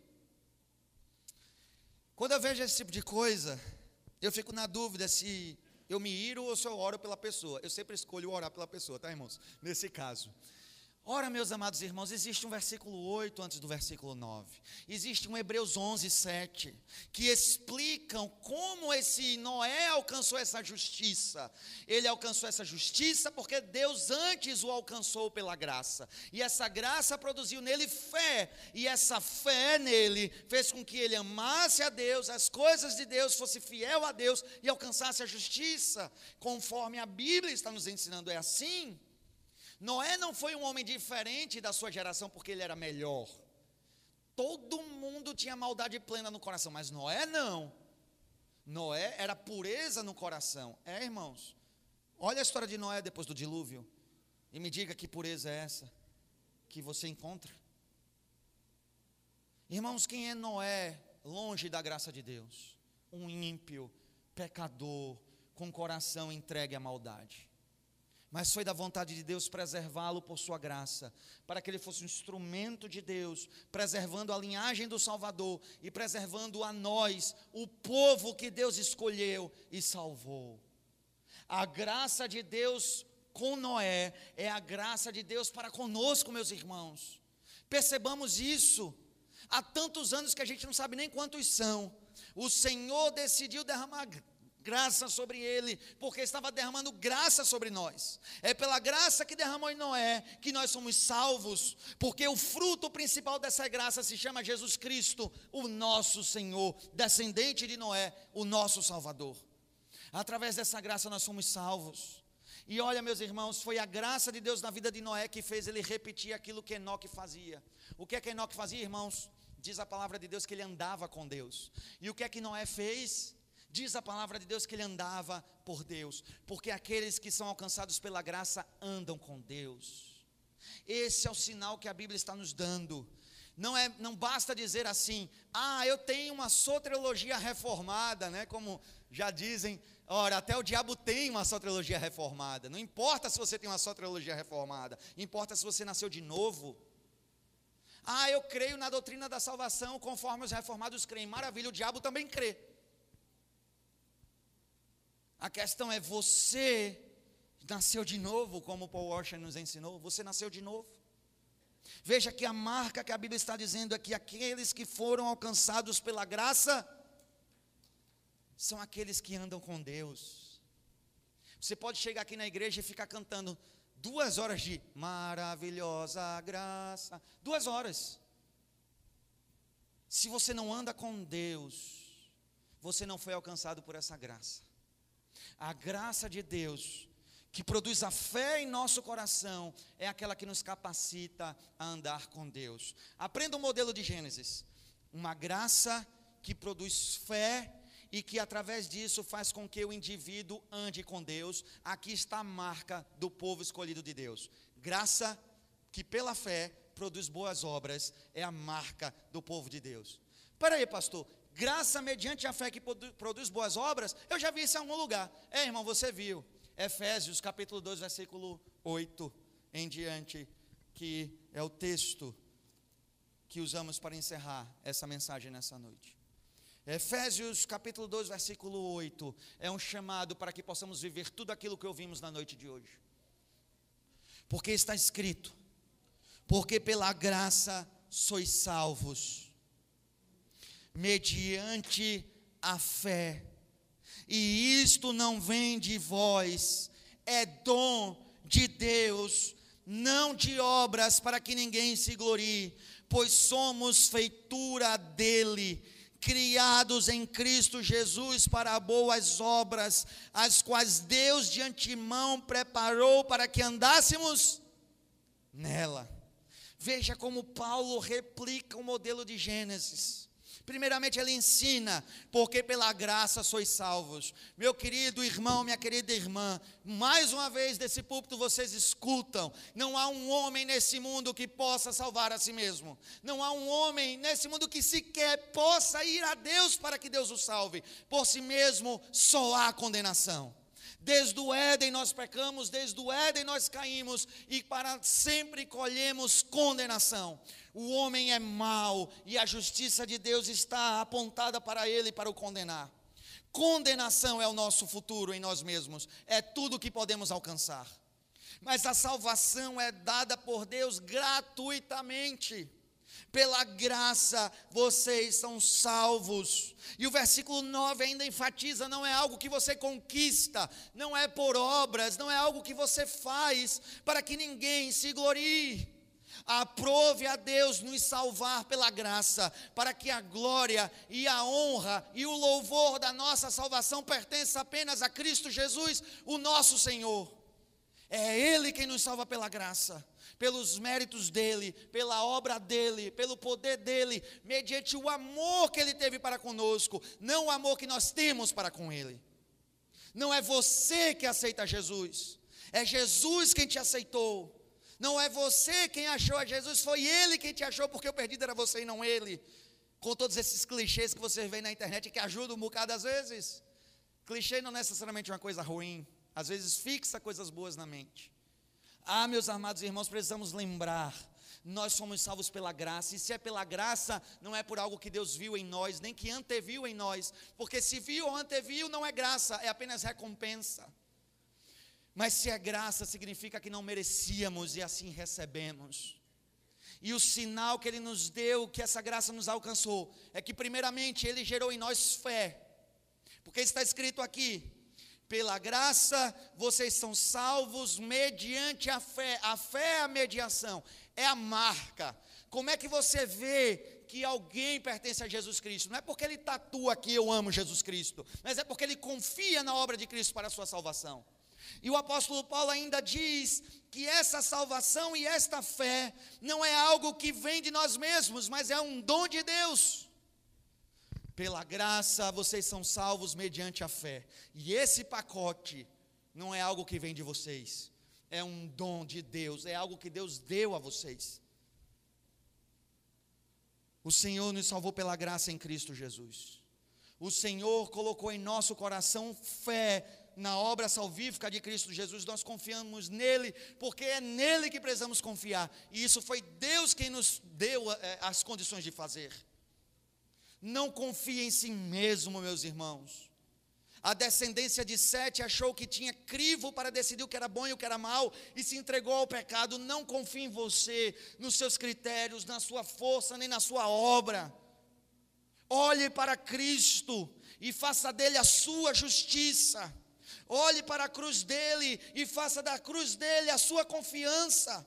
Quando eu vejo esse tipo de coisa, eu fico na dúvida se eu me iro ou se eu oro pela pessoa. Eu sempre escolho orar pela pessoa, tá, irmãos? Nesse caso. Ora, meus amados irmãos, existe um versículo 8 antes do versículo 9. Existe um Hebreus 11, 7, que explicam como esse Noé alcançou essa justiça. Ele alcançou essa justiça porque Deus antes o alcançou pela graça. E essa graça produziu nele fé. E essa fé nele fez com que ele amasse a Deus, as coisas de Deus, fosse fiel a Deus e alcançasse a justiça. Conforme a Bíblia está nos ensinando, é assim. Noé não foi um homem diferente da sua geração porque ele era melhor. Todo mundo tinha maldade plena no coração, mas Noé não. Noé era pureza no coração. É, irmãos. Olha a história de Noé depois do dilúvio. E me diga que pureza é essa que você encontra. Irmãos, quem é Noé longe da graça de Deus? Um ímpio, pecador, com coração entregue à maldade mas foi da vontade de Deus preservá-lo por sua graça, para que ele fosse um instrumento de Deus, preservando a linhagem do Salvador e preservando a nós, o povo que Deus escolheu e salvou. A graça de Deus com Noé é a graça de Deus para conosco, meus irmãos. Percebamos isso. Há tantos anos que a gente não sabe nem quantos são. O Senhor decidiu derramar graça sobre ele, porque estava derramando graça sobre nós. É pela graça que derramou em Noé que nós somos salvos, porque o fruto principal dessa graça se chama Jesus Cristo, o nosso Senhor, descendente de Noé, o nosso Salvador. Através dessa graça nós somos salvos. E olha, meus irmãos, foi a graça de Deus na vida de Noé que fez ele repetir aquilo que Enoque fazia. O que é que Enoque fazia, irmãos? Diz a palavra de Deus que ele andava com Deus. E o que é que Noé fez? Diz a palavra de Deus que ele andava por Deus, porque aqueles que são alcançados pela graça andam com Deus. Esse é o sinal que a Bíblia está nos dando. Não é, não basta dizer assim: "Ah, eu tenho uma soteriologia reformada", né? Como já dizem, ora, até o diabo tem uma soteriologia reformada. Não importa se você tem uma soteriologia reformada, importa se você nasceu de novo. Ah, eu creio na doutrina da salvação conforme os reformados creem. Maravilha, o diabo também crê. A questão é: você nasceu de novo, como Paul Washer nos ensinou? Você nasceu de novo? Veja que a marca que a Bíblia está dizendo é que aqueles que foram alcançados pela graça são aqueles que andam com Deus. Você pode chegar aqui na igreja e ficar cantando duas horas de maravilhosa graça, duas horas. Se você não anda com Deus, você não foi alcançado por essa graça. A graça de Deus, que produz a fé em nosso coração, é aquela que nos capacita a andar com Deus. Aprenda o modelo de Gênesis. Uma graça que produz fé e que através disso faz com que o indivíduo ande com Deus. Aqui está a marca do povo escolhido de Deus. Graça que pela fé produz boas obras é a marca do povo de Deus. Para aí, pastor, graça mediante a fé que produz boas obras, eu já vi isso em algum lugar. É, irmão, você viu. Efésios capítulo 2, versículo 8 em diante, que é o texto que usamos para encerrar essa mensagem nessa noite. Efésios capítulo 2, versículo 8 é um chamado para que possamos viver tudo aquilo que ouvimos na noite de hoje. Porque está escrito: Porque pela graça sois salvos mediante a fé. E isto não vem de vós, é dom de Deus, não de obras para que ninguém se glorie, pois somos feitura dele, criados em Cristo Jesus para boas obras, as quais Deus de antemão preparou para que andássemos nela. Veja como Paulo replica o modelo de Gênesis. Primeiramente, ele ensina, porque pela graça sois salvos. Meu querido irmão, minha querida irmã, mais uma vez desse púlpito vocês escutam: não há um homem nesse mundo que possa salvar a si mesmo. Não há um homem nesse mundo que sequer possa ir a Deus para que Deus o salve. Por si mesmo, só há condenação. Desde o Éden nós pecamos, desde o Éden nós caímos e para sempre colhemos condenação. O homem é mau e a justiça de Deus está apontada para ele para o condenar. Condenação é o nosso futuro em nós mesmos, é tudo que podemos alcançar. Mas a salvação é dada por Deus gratuitamente. Pela graça vocês são salvos. E o versículo 9 ainda enfatiza: não é algo que você conquista, não é por obras, não é algo que você faz para que ninguém se glorie. Aprove a Deus nos salvar pela graça, para que a glória e a honra e o louvor da nossa salvação pertença apenas a Cristo Jesus, o nosso Senhor. É Ele quem nos salva pela graça, pelos méritos dEle, pela obra dEle, pelo poder dEle, mediante o amor que Ele teve para conosco, não o amor que nós temos para com Ele. Não é você que aceita Jesus, é Jesus quem te aceitou. Não é você quem achou a Jesus, foi Ele quem te achou, porque o perdido era você e não Ele. Com todos esses clichês que você vê na internet que ajudam um bocado às vezes. Clichê não necessariamente é uma coisa ruim, às vezes fixa coisas boas na mente. Ah, meus amados irmãos, precisamos lembrar nós somos salvos pela graça, e se é pela graça, não é por algo que Deus viu em nós, nem que anteviu em nós, porque se viu ou anteviu, não é graça, é apenas recompensa. Mas se é graça, significa que não merecíamos e assim recebemos. E o sinal que Ele nos deu, que essa graça nos alcançou, é que, primeiramente, Ele gerou em nós fé, porque está escrito aqui: pela graça vocês são salvos mediante a fé. A fé é a mediação, é a marca. Como é que você vê que alguém pertence a Jesus Cristo? Não é porque ele tatua aqui eu amo Jesus Cristo, mas é porque ele confia na obra de Cristo para a sua salvação. E o apóstolo Paulo ainda diz que essa salvação e esta fé não é algo que vem de nós mesmos, mas é um dom de Deus. Pela graça vocês são salvos mediante a fé. E esse pacote não é algo que vem de vocês, é um dom de Deus, é algo que Deus deu a vocês. O Senhor nos salvou pela graça em Cristo Jesus. O Senhor colocou em nosso coração fé na obra salvífica de Cristo Jesus, nós confiamos nele, porque é nele que precisamos confiar, e isso foi Deus quem nos deu é, as condições de fazer. Não confie em si mesmo, meus irmãos. A descendência de Sete achou que tinha crivo para decidir o que era bom e o que era mal e se entregou ao pecado. Não confie em você, nos seus critérios, na sua força, nem na sua obra. Olhe para Cristo e faça dele a sua justiça. Olhe para a cruz dele e faça da cruz dele a sua confiança.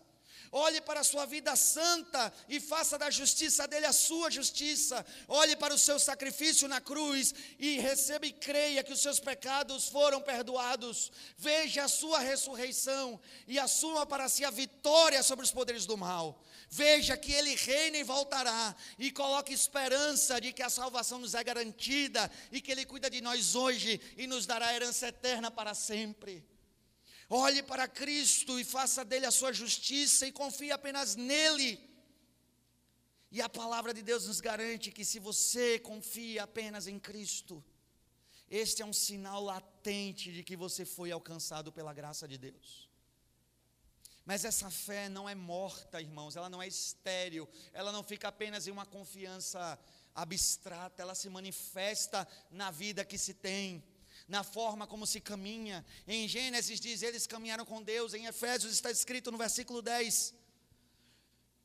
Olhe para a sua vida santa e faça da justiça dele a sua justiça. Olhe para o seu sacrifício na cruz e receba e creia que os seus pecados foram perdoados. Veja a sua ressurreição e assuma para si a vitória sobre os poderes do mal. Veja que ele reina e voltará e coloque esperança de que a salvação nos é garantida e que ele cuida de nós hoje e nos dará herança eterna para sempre. Olhe para Cristo e faça dele a sua justiça e confie apenas nele. E a palavra de Deus nos garante que se você confia apenas em Cristo, este é um sinal latente de que você foi alcançado pela graça de Deus. Mas essa fé não é morta, irmãos, ela não é estéril, ela não fica apenas em uma confiança abstrata, ela se manifesta na vida que se tem na forma como se caminha. Em Gênesis diz: eles caminharam com Deus. Em Efésios está escrito no versículo 10: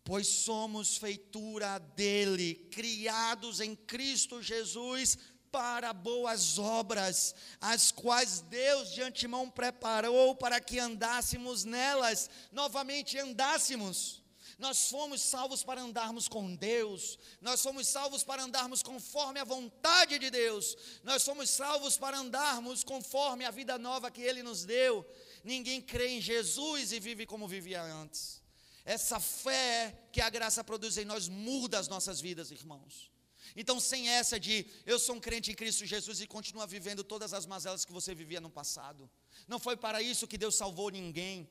Pois somos feitura dele, criados em Cristo Jesus para boas obras, as quais Deus de antemão preparou para que andássemos nelas, novamente andássemos. Nós fomos salvos para andarmos com Deus, nós fomos salvos para andarmos conforme a vontade de Deus, nós fomos salvos para andarmos conforme a vida nova que Ele nos deu. Ninguém crê em Jesus e vive como vivia antes. Essa fé que a graça produz em nós muda as nossas vidas, irmãos. Então, sem essa de eu sou um crente em Cristo Jesus e continua vivendo todas as mazelas que você vivia no passado. Não foi para isso que Deus salvou ninguém.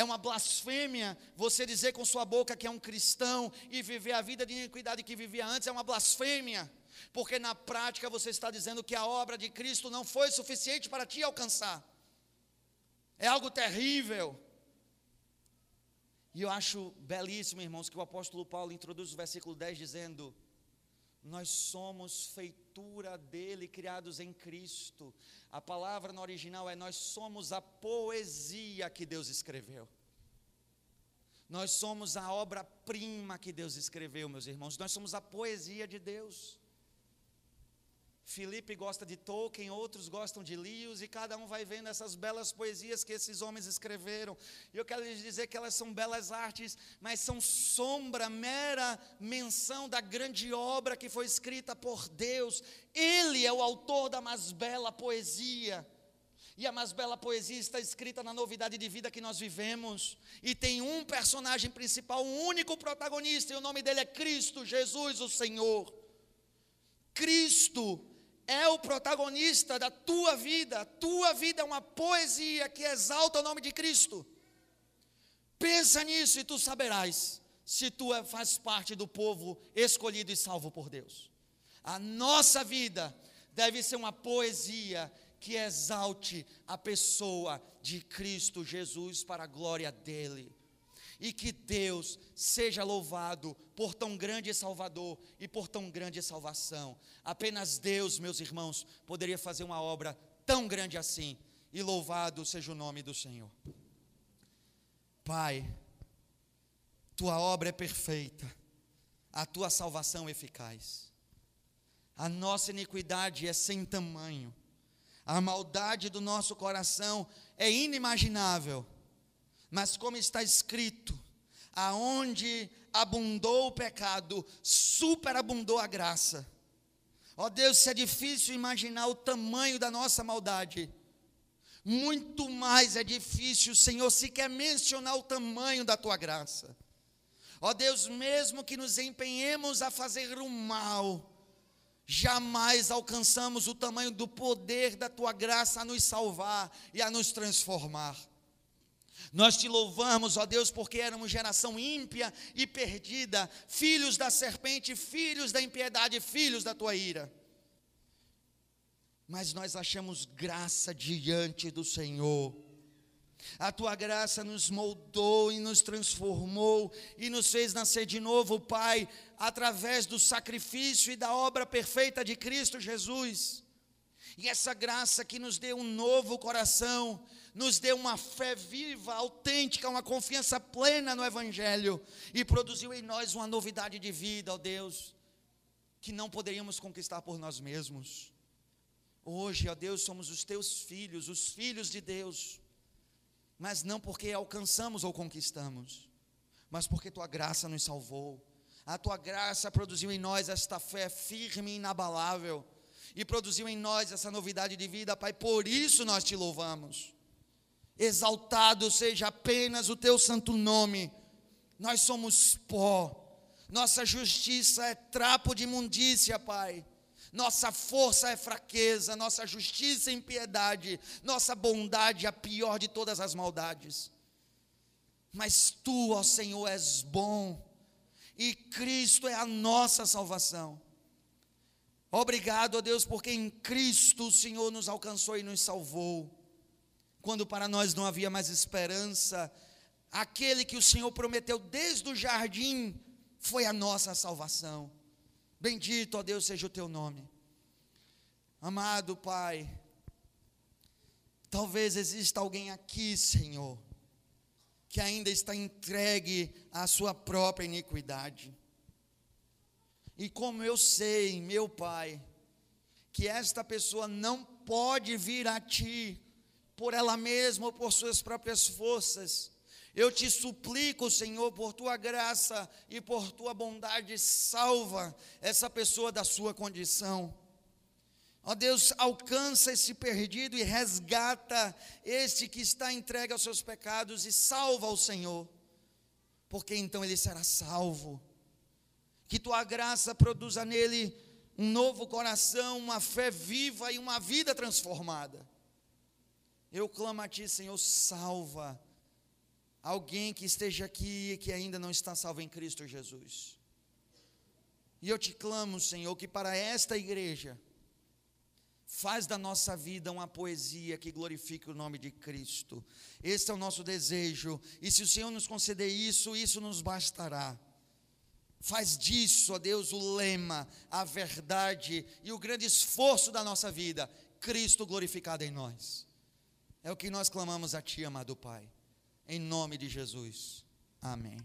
É uma blasfêmia você dizer com sua boca que é um cristão e viver a vida de iniquidade que vivia antes, é uma blasfêmia. Porque na prática você está dizendo que a obra de Cristo não foi suficiente para te alcançar. É algo terrível. E eu acho belíssimo, irmãos, que o apóstolo Paulo introduz o versículo 10 dizendo: Nós somos feitura dele, criados em Cristo. A palavra no original é: Nós somos a poesia que Deus escreveu. Nós somos a obra-prima que Deus escreveu, meus irmãos. Nós somos a poesia de Deus. Felipe gosta de Tolkien, outros gostam de Lewis, e cada um vai vendo essas belas poesias que esses homens escreveram. E eu quero lhes dizer que elas são belas artes, mas são sombra, mera menção da grande obra que foi escrita por Deus. Ele é o autor da mais bela poesia. E a mais bela poesia está escrita na novidade de vida que nós vivemos. E tem um personagem principal, um único protagonista, e o nome dele é Cristo Jesus, o Senhor. Cristo é o protagonista da tua vida. A tua vida é uma poesia que exalta o nome de Cristo. Pensa nisso e tu saberás se tu é, faz parte do povo escolhido e salvo por Deus. A nossa vida deve ser uma poesia que exalte a pessoa de Cristo Jesus para a glória dele e que Deus seja louvado por tão grande Salvador e por tão grande salvação. Apenas Deus, meus irmãos, poderia fazer uma obra tão grande assim, e louvado seja o nome do Senhor. Pai, tua obra é perfeita, a tua salvação é eficaz. A nossa iniquidade é sem tamanho, a maldade do nosso coração é inimaginável mas como está escrito, aonde abundou o pecado, superabundou a graça. Ó oh Deus, se é difícil imaginar o tamanho da nossa maldade, muito mais é difícil, Senhor, sequer mencionar o tamanho da tua graça. Ó oh Deus, mesmo que nos empenhemos a fazer o mal, jamais alcançamos o tamanho do poder da tua graça a nos salvar e a nos transformar. Nós te louvamos, ó Deus, porque éramos geração ímpia e perdida, filhos da serpente, filhos da impiedade, filhos da tua ira. Mas nós achamos graça diante do Senhor. A tua graça nos moldou e nos transformou e nos fez nascer de novo, Pai, através do sacrifício e da obra perfeita de Cristo Jesus. E essa graça que nos deu um novo coração, nos deu uma fé viva, autêntica, uma confiança plena no Evangelho e produziu em nós uma novidade de vida, ó Deus, que não poderíamos conquistar por nós mesmos. Hoje, ó Deus, somos os teus filhos, os filhos de Deus, mas não porque alcançamos ou conquistamos, mas porque tua graça nos salvou. A tua graça produziu em nós esta fé firme e inabalável e produziu em nós essa novidade de vida, Pai. Por isso nós te louvamos. Exaltado seja apenas o teu santo nome. Nós somos pó. Nossa justiça é trapo de imundícia, Pai. Nossa força é fraqueza, nossa justiça é impiedade, nossa bondade é a pior de todas as maldades. Mas tu, ó Senhor, és bom, e Cristo é a nossa salvação. Obrigado, ó Deus, porque em Cristo o Senhor nos alcançou e nos salvou quando para nós não havia mais esperança, aquele que o Senhor prometeu desde o jardim foi a nossa salvação. Bendito, ó Deus, seja o teu nome. Amado Pai, talvez exista alguém aqui, Senhor, que ainda está entregue à sua própria iniquidade. E como eu sei, meu Pai, que esta pessoa não pode vir a Ti por ela mesma ou por suas próprias forças. Eu te suplico, Senhor, por tua graça e por tua bondade, salva essa pessoa da sua condição. Ó Deus, alcança esse perdido e resgata este que está entregue aos seus pecados e salva o Senhor, porque então ele será salvo. que tua graça produza nele um novo coração, uma fé viva e uma vida transformada. Eu clamo a Ti, Senhor, salva alguém que esteja aqui e que ainda não está salvo em Cristo Jesus. E eu te clamo, Senhor, que para esta igreja, faz da nossa vida uma poesia que glorifique o nome de Cristo. Esse é o nosso desejo, e se o Senhor nos conceder isso, isso nos bastará. Faz disso, ó Deus, o lema, a verdade e o grande esforço da nossa vida, Cristo glorificado em nós. É o que nós clamamos a Ti, amado Pai, em nome de Jesus. Amém.